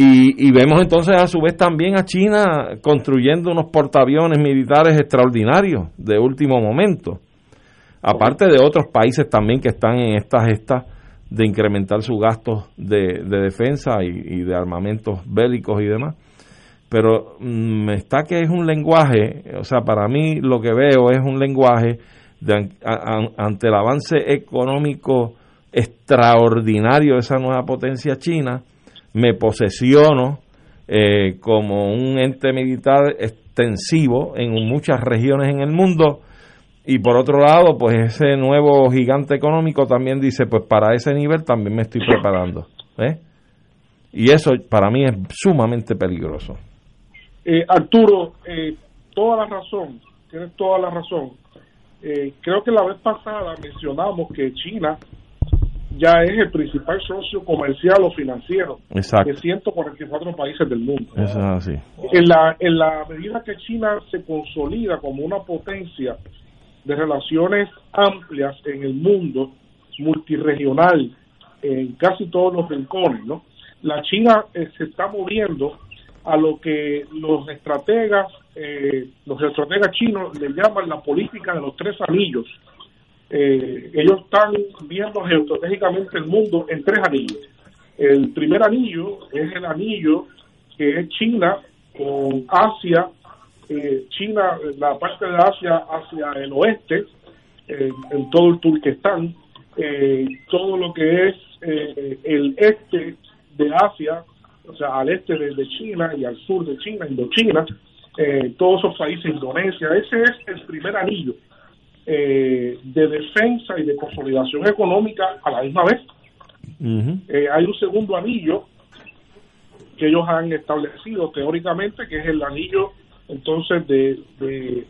Y, vemos entonces a su vez también a China construyendo unos portaaviones militares extraordinarios de último momento, aparte de otros países también que están en esta gesta de incrementar sus gastos de, de defensa y, de armamentos bélicos y demás. Pero me mm, está que es un lenguaje, o sea, para mí lo que veo es un lenguaje de, ante el avance económico extraordinario de esa nueva potencia china, me posesiono eh, como un ente militar extensivo en muchas regiones en el mundo y por otro lado, pues ese nuevo gigante económico también dice, pues para ese nivel también me estoy preparando. ¿eh? Y eso para mí es sumamente peligroso. Eh, Arturo, eh, toda la razón, tienes toda la razón. Eh, creo que la vez pasada mencionamos que China ya es el principal socio comercial o financiero Exacto. de 144 países del mundo. Así. En la, en la medida que China se consolida como una potencia de relaciones amplias en el mundo, multiregional, en casi todos los rincones, ¿no? La China eh, se está moviendo a lo que los estrategas, eh, los estrategas chinos le llaman la política de los tres anillos. Eh, ellos están viendo geoestratégicamente el mundo en tres anillos. El primer anillo es el anillo que es China con Asia, eh, China, la parte de Asia hacia el oeste, eh, en todo el Turquestán, eh, todo lo que es el este de Asia, o sea, al este de, de China y al sur de China, Indochina, todos esos países, Indonesia, ese es el primer anillo eh, de defensa y de consolidación económica a la misma vez. Uh -huh. hay un segundo anillo que ellos han establecido teóricamente, que es el anillo entonces de, de,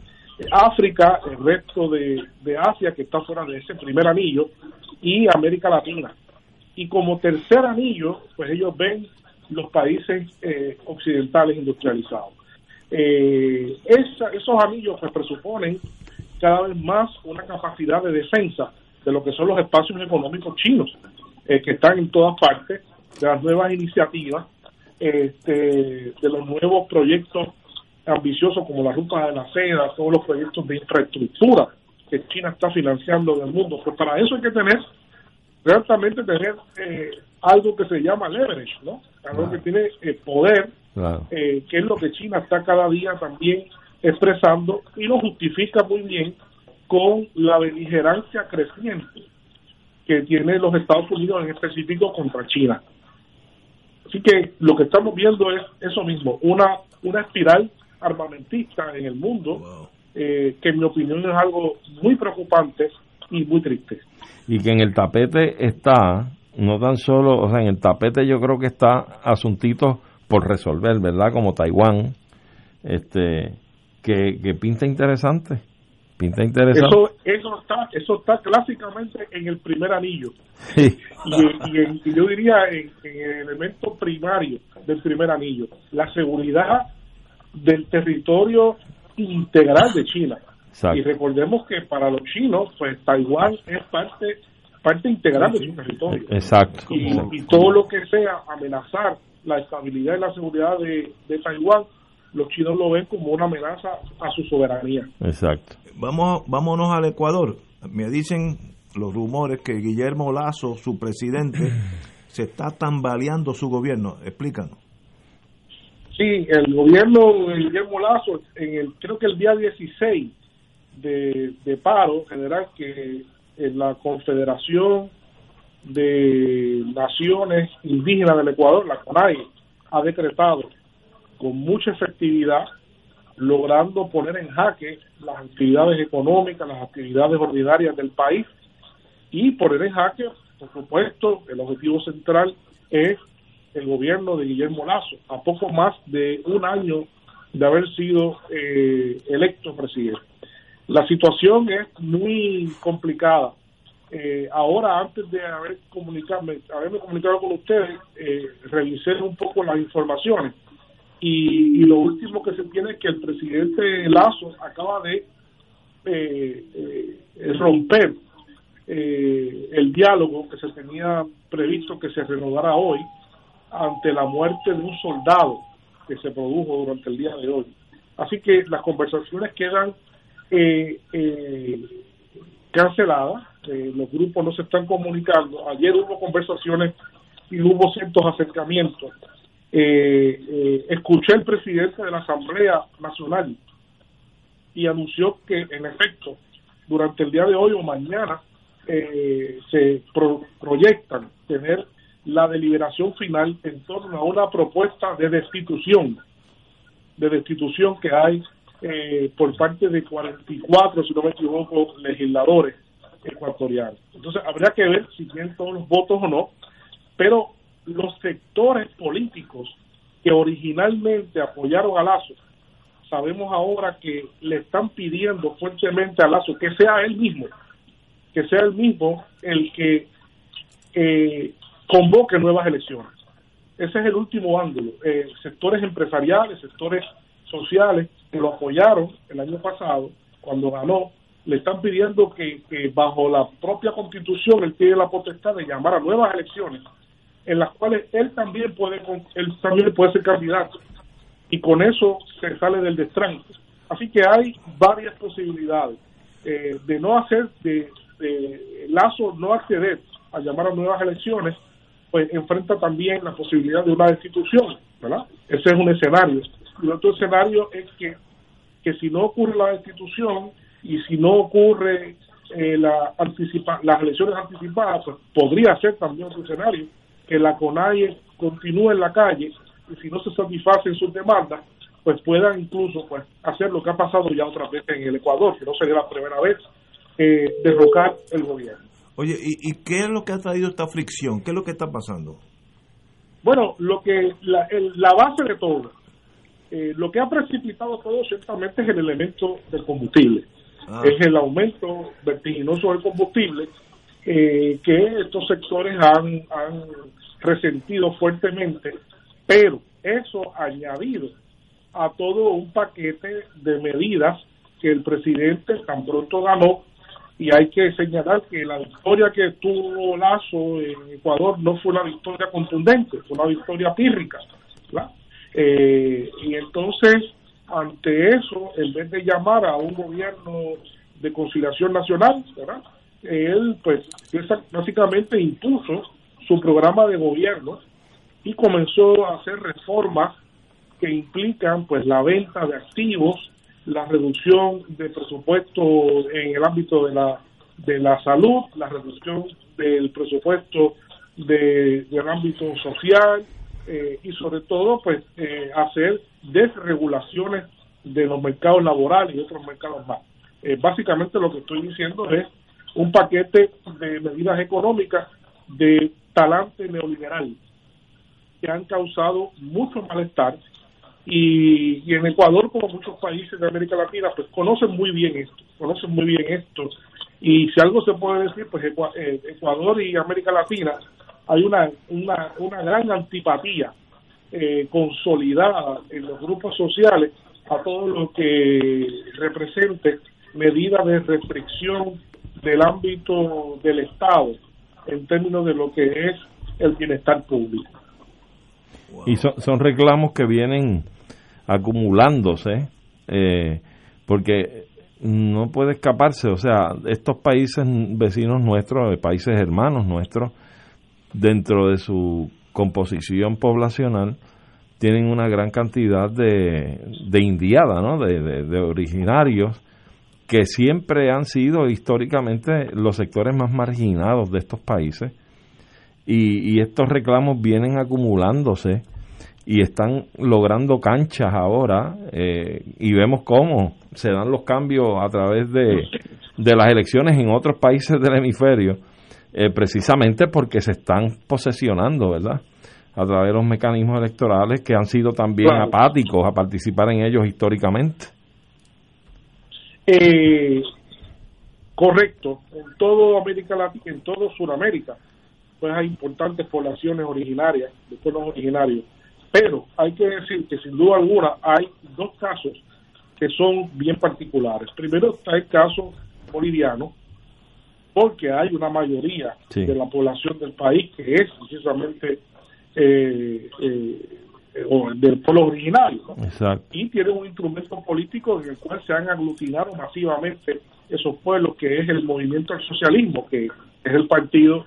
África, el resto de, de Asia que está fuera de ese primer anillo y América Latina. Y como tercer anillo, pues ellos ven los países eh, occidentales industrializados. Eh, esa- esos anillos pues presuponen cada vez más una capacidad de defensa de lo que son los espacios económicos chinos, eh, que están en todas partes, de las nuevas iniciativas, este, de los nuevos proyectos ambiciosos como la ruta de la seda, todos los proyectos de infraestructura que China está financiando en el mundo. Pues para eso hay que tener, realmente tener eh, algo que se llama leverage, ¿no? Algo que tiene eh, poder Claro. eh, que es lo que China está cada día también expresando y lo justifica muy bien con la beligerancia creciente que tiene los Estados Unidos en específico contra China. Así que lo que estamos viendo es eso mismo, una, una espiral armamentista en el mundo, eh, que en mi opinión es algo muy preocupante y muy triste. y que en el tapete está, no tan solo, o sea, en el tapete yo creo que está asuntitos por resolver, ¿verdad? Como Taiwán, este, que, que pinta interesante, pinta interesante. Eso, eso está, eso está clásicamente en el primer anillo. Sí. y, y en- y yo diría en, en el elemento primario del primer anillo, la seguridad del territorio integral de China. Exacto. Y recordemos que para los chinos, pues Taiwán es parte parte integral de su territorio. Exacto. Y, y todo lo que sea amenazar la estabilidad y la seguridad de, de Taiwán, los chinos lo ven como una amenaza a su soberanía. Exacto. Vamos, vámonos al Ecuador. Me dicen los rumores que Guillermo Lazo, su presidente, se está tambaleando su gobierno. Explícanos. Sí, el gobierno de Guillermo Lazo, en el, creo que el día 16 de, de paro general que en la Confederación de Naciones Indígenas del Ecuador, la CONAI, ha decretado con mucha efectividad, logrando poner en jaque las actividades económicas, las actividades ordinarias del país y poner en jaque, por supuesto, el objetivo central es el gobierno de Guillermo Lazo, a poco más de un año de haber sido eh, electo presidente. La situación es muy complicada. Eh, ahora, antes de haber comunicarme, haberme comunicado con ustedes, eh, revisé un poco las informaciones y, y lo último que se tiene es que el presidente Lazo acaba de eh, eh, romper eh, el diálogo que se tenía previsto que se renovara hoy ante la muerte de un soldado que se produjo durante el día de hoy. Así que las conversaciones quedan eh, canceladas, los grupos no se están comunicando. Ayer hubo conversaciones y hubo ciertos acercamientos. Eh, eh, escuché al presidente de la Asamblea Nacional y anunció que, en efecto, durante el día de hoy o mañana eh, se pro- proyectan tener la deliberación final en torno a una propuesta de destitución, de destitución que hay eh, por parte de 44, si no me equivoco, legisladores ecuatorianos. Entonces, habría que ver si tienen todos los votos o no, pero los sectores políticos que originalmente apoyaron a Lazo, sabemos ahora que le están pidiendo fuertemente a Lazo que sea él mismo, que sea él mismo el que eh, convoque nuevas elecciones. Ese es el último ángulo. Eh, sectores empresariales, sectores sociales que lo apoyaron el año pasado, cuando ganó, le están pidiendo que, que bajo la propia constitución él tiene la potestad de llamar a nuevas elecciones en las cuales él también puede él también puede ser candidato y con eso se sale del destranque. Así que hay varias posibilidades eh, de no hacer, de, de Lazo no acceder a llamar a nuevas elecciones, pues enfrenta también la posibilidad de una destitución, ¿verdad? Ese es un escenario. Y otro escenario es que, que si no ocurre la destitución y si no ocurre eh, la anticipa las elecciones anticipadas, pues podría ser también otro escenario, que la CONAIE continúe en la calle y si no se satisfacen sus demandas, pues puedan incluso pues hacer lo que ha pasado ya otras veces en el Ecuador, que no sería la primera vez, eh, derrocar el gobierno. Oye, ¿y, ¿y qué es lo que ha traído esta fricción? ¿Qué es lo que está pasando? Bueno, lo que la, el- la base de todo Eh, lo que ha precipitado todo ciertamente es el elemento del combustible. Ah. Es el aumento vertiginoso del combustible eh, que estos sectores han, han resentido fuertemente, pero eso añadido a todo un paquete de medidas que el presidente tan pronto ganó y hay que señalar que la victoria que tuvo Lazo en Ecuador no fue una victoria contundente, fue una victoria pírrica. Eh, y entonces, ante eso, en vez de llamar a un gobierno de conciliación nacional, él pues básicamente impuso su programa de gobierno y comenzó a hacer reformas que implican pues la venta de activos, la reducción de presupuesto en el ámbito de la de la salud, la reducción del presupuesto de, del ámbito social eh, y sobre todo pues eh, hacer desregulaciones de los mercados laborales y otros mercados más. Eh, básicamente lo que estoy diciendo es un paquete de medidas económicas de talante neoliberal que han causado mucho malestar y, y en Ecuador como muchos países de América Latina pues conocen muy bien esto, conocen muy bien esto. Y si algo se puede decir pues eh, Ecuador y América Latina hay una, una, una gran antipatía eh, consolidada en los grupos sociales a todo lo que represente medidas de restricción del ámbito del Estado en términos de lo que es el bienestar público. Y son, son reclamos que vienen acumulándose, eh, porque no puede escaparse, o sea, estos países vecinos nuestros, eh, países hermanos nuestros, dentro de su composición poblacional, tienen una gran cantidad de, de indiada, ¿no? de, originarios que siempre han sido históricamente los sectores más marginados de estos países y, y estos reclamos vienen acumulándose y están logrando canchas ahora eh, y vemos cómo se dan los cambios a través de, de las elecciones en otros países del hemisferio eh, precisamente porque se están posesionando, ¿verdad? A través de los mecanismos electorales que han sido también apáticos a participar en ellos históricamente. Eh, correcto, en todo América Latina, en todo Sudamérica, pues hay importantes poblaciones originarias, de pueblos originarios. Pero hay que decir que sin duda alguna hay dos casos que son bien particulares. Primero está el caso boliviano, porque hay una mayoría Sí. de la población del país que es precisamente eh, eh, eh, o del pueblo originario. y tiene un instrumento político en el cual se han aglutinado masivamente esos pueblos, que es el movimiento al socialismo, que es el partido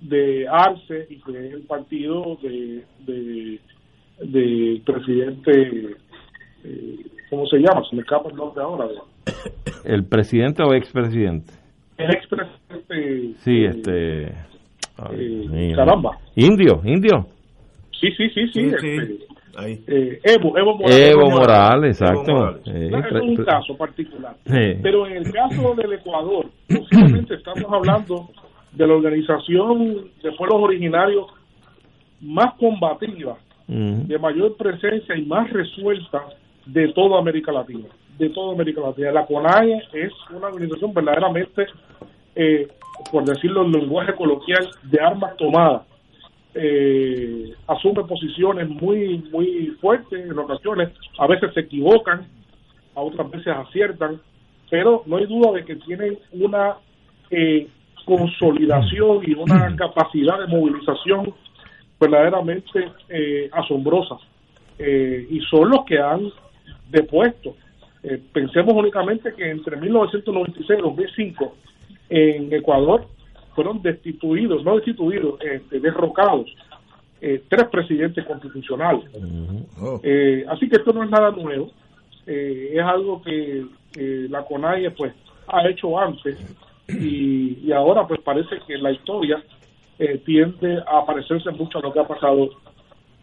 de Arce y que es el partido de, de, presidente, eh, ¿cómo se llama? Se me escapa el nombre ahora. ¿El presidente o expresidente? El expresidente. Sí, eh, este... ay, eh, caramba. Indio, indio. Sí, sí, sí, sí. Sí, este, sí. Ahí. eh, Evo, Evo Morales. Evo Morales, exacto. Evo Morales. Eh, No, es un caso particular. Pero en el caso del Ecuador, posiblemente estamos hablando de la organización de pueblos originarios más combativa, de mayor presencia y más resuelta de toda América Latina. De toda América Latina. La CONAIE es una organización verdaderamente, eh, por decirlo en lenguaje coloquial, de armas tomadas. Eh, asume posiciones muy muy fuertes en ocasiones, a veces se equivocan, a otras veces aciertan, pero no hay duda de que tienen una eh, consolidación y una capacidad de movilización verdaderamente eh, asombrosa. Eh, y son los que han depuesto. Eh, pensemos únicamente que entre 1996 y 2005 en Ecuador fueron destituidos, no destituidos, este, derrocados eh, tres presidentes constitucionales. Oh. Eh, así que esto no es nada nuevo, eh, es algo que, que la CONAIE pues ha hecho antes y, y ahora pues parece que la historia eh, tiende a parecerse mucho a lo que ha pasado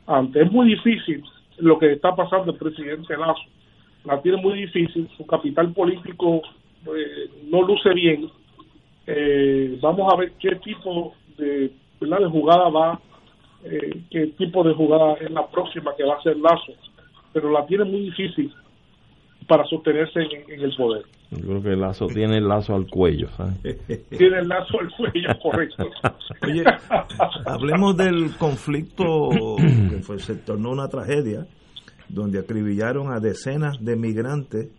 antes. Es muy difícil lo que está pasando el presidente Lazo, la tiene muy difícil, su capital político eh, no luce bien. Eh, vamos a ver qué tipo de, ¿verdad? de jugada va, eh, qué tipo de jugada es la próxima que va a hacer Lazo pero la tiene muy difícil para sostenerse en, el poder. Yo creo que el lazo tiene el lazo al cuello. Tiene el lazo al cuello, correcto. Oye, hablemos del conflicto que fue, se tornó una tragedia, donde acribillaron a decenas de migrantes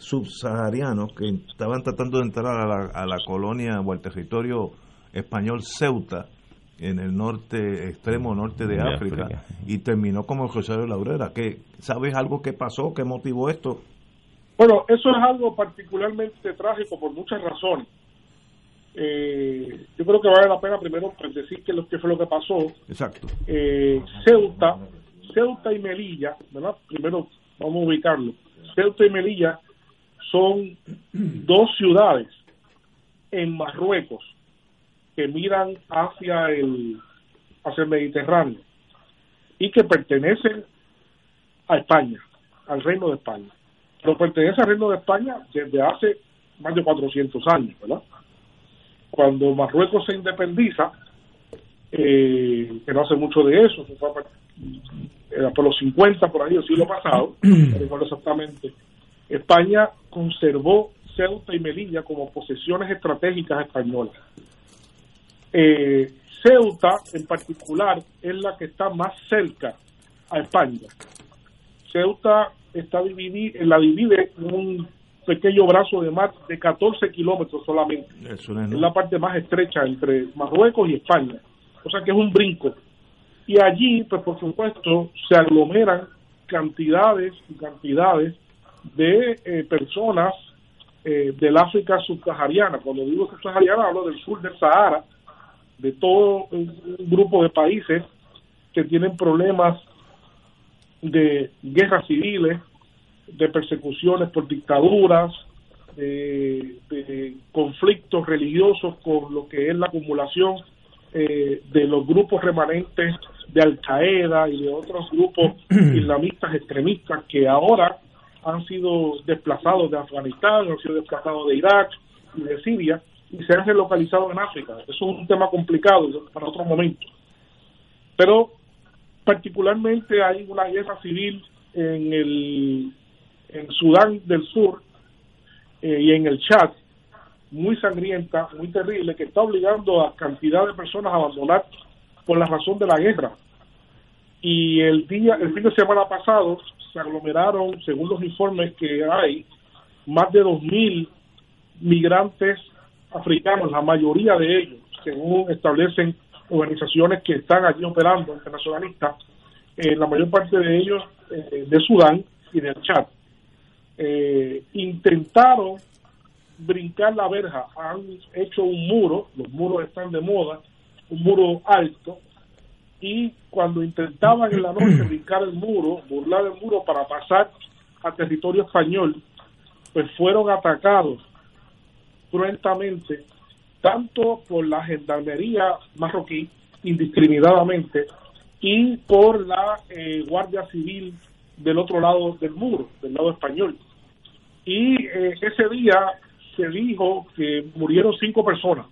subsaharianos que estaban tratando de entrar a la, a la colonia o al territorio español Ceuta en el norte, extremo norte de, África, y terminó como Rosario Laurera. ¿Qué, ¿Sabes algo que pasó? ¿Qué motivó esto? Bueno, eso es algo particularmente trágico por muchas razones. Eh, yo creo que vale la pena primero pues, decir que lo que fue lo que pasó. Exacto. Eh, Ceuta, Ceuta y Melilla, ¿verdad? Primero vamos a ubicarlo. Ceuta y Melilla son dos ciudades en Marruecos que miran hacia el, hacia el Mediterráneo y que pertenecen a España, al Reino de España. Pero pertenece al Reino de España desde hace más de 400 años, ¿verdad? Cuando Marruecos se independiza, eh, que no hace mucho de eso, era por los 50 por ahí, el siglo pasado, no recuerdo exactamente, España conservó Ceuta y Melilla como posesiones estratégicas españolas. Eh, Ceuta, en particular, es la que está más cerca a España. Ceuta está dividida, la divide en un pequeño brazo de mar de 14 kilómetros solamente. es, la parte más estrecha entre Marruecos y España. O sea que es un brinco. Y allí, pues por supuesto, se aglomeran cantidades y cantidades de eh, personas eh, del África subsahariana. Cuando digo subsahariana, hablo del sur del Sahara, de todo un, grupo de países que tienen problemas de guerras civiles, de persecuciones por dictaduras, de, conflictos religiosos con lo que es la acumulación eh, de los grupos remanentes de Al Qaeda y de otros grupos islamistas extremistas que ahora han sido desplazados de Afganistán, han sido desplazados de Irak y de Siria y se han relocalizado en África. Eso es un tema complicado para otro momento. Pero particularmente hay una guerra civil en el en Sudán del Sur eh, y en el Chad muy sangrienta, muy terrible, que está obligando a cantidad de personas a abandonar por la razón de la guerra. Y el día, el fin de semana pasado, se aglomeraron, según los informes que hay, más de 2.000 migrantes africanos, la mayoría de ellos, según establecen organizaciones que están allí operando, internacionalistas, eh, la mayor parte de ellos eh, de Sudán y del Chad. Eh, intentaron brincar la verja, han hecho un muro, los muros están de moda, un muro alto, y cuando intentaban en la noche brincar el muro, burlar el muro para pasar a territorio español, pues fueron atacados cruentamente tanto por la gendarmería marroquí indiscriminadamente y por la eh, Guardia Civil del otro lado del muro, del lado español. Y eh, ese día se dijo que murieron cinco personas.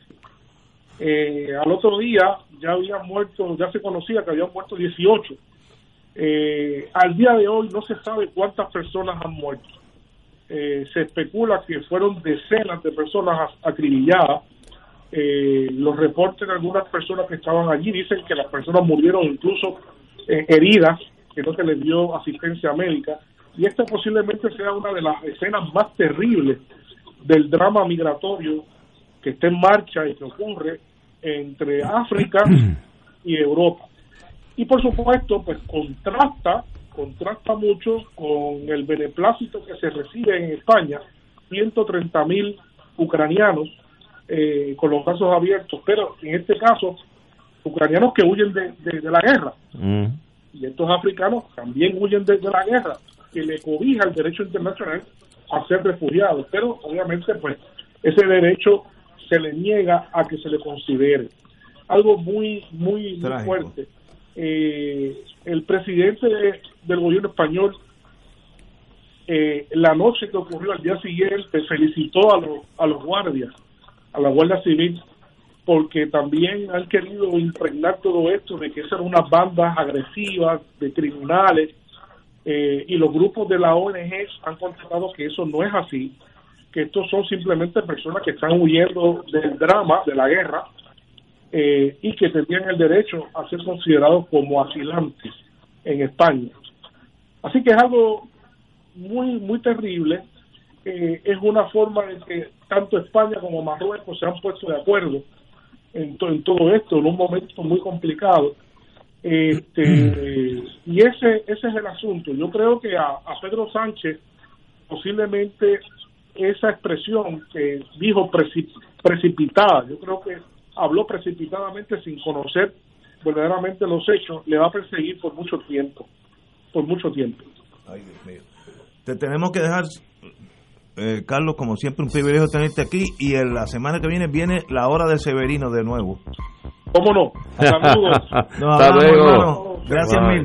Eh, al otro día ya habían muerto, ya se conocía que habían muerto 18. al día de hoy no se sabe cuántas personas han muerto. se especula que fueron decenas de personas acribilladas eh, los reportes de algunas personas que estaban allí dicen que las personas murieron incluso eh, heridas, que no se les dio asistencia médica. Y esta posiblemente sea una de las escenas más terribles del drama migratorio que está en marcha y que ocurre entre África y Europa. Y por supuesto, pues contrasta, contrasta mucho con el beneplácito que se recibe en España, 130 mil ucranianos eh, con los brazos abiertos, pero en este caso, ucranianos que huyen de, la guerra. Mm. Y estos africanos también huyen de, la guerra, que le cobija el derecho internacional a ser refugiados, pero obviamente pues ese derecho se le niega a que se le considere. Algo muy, muy, fuerte. Eh, el presidente del gobierno español eh, la noche que ocurrió al día siguiente felicitó a los, a los guardias a la Guardia Civil porque también han querido impregnar todo esto de que esas unas bandas agresivas de criminales eh, y los grupos de la ONG han constatado que eso no es así, que estos son simplemente personas que están huyendo del drama, de la guerra, eh, y que tenían el derecho a ser considerados como asilantes en España. Así que es algo muy, muy terrible. Eh, es una forma de que tanto España como Marruecos se han puesto de acuerdo en, en todo esto, en un momento muy complicado. Este, y ese, ese es el asunto. Yo creo que a Pedro Sánchez posiblemente esa expresión que dijo precipitada, yo creo que habló precipitadamente sin conocer verdaderamente los hechos, le va a perseguir por mucho tiempo, por mucho tiempo. Ay, Dios mío. Te tenemos que dejar, eh, Carlos, como siempre, un privilegio tenerte aquí y en la semana que viene viene la hora de Severino de nuevo. ¿Cómo no? Saludos. Hasta luego. Gracias mil.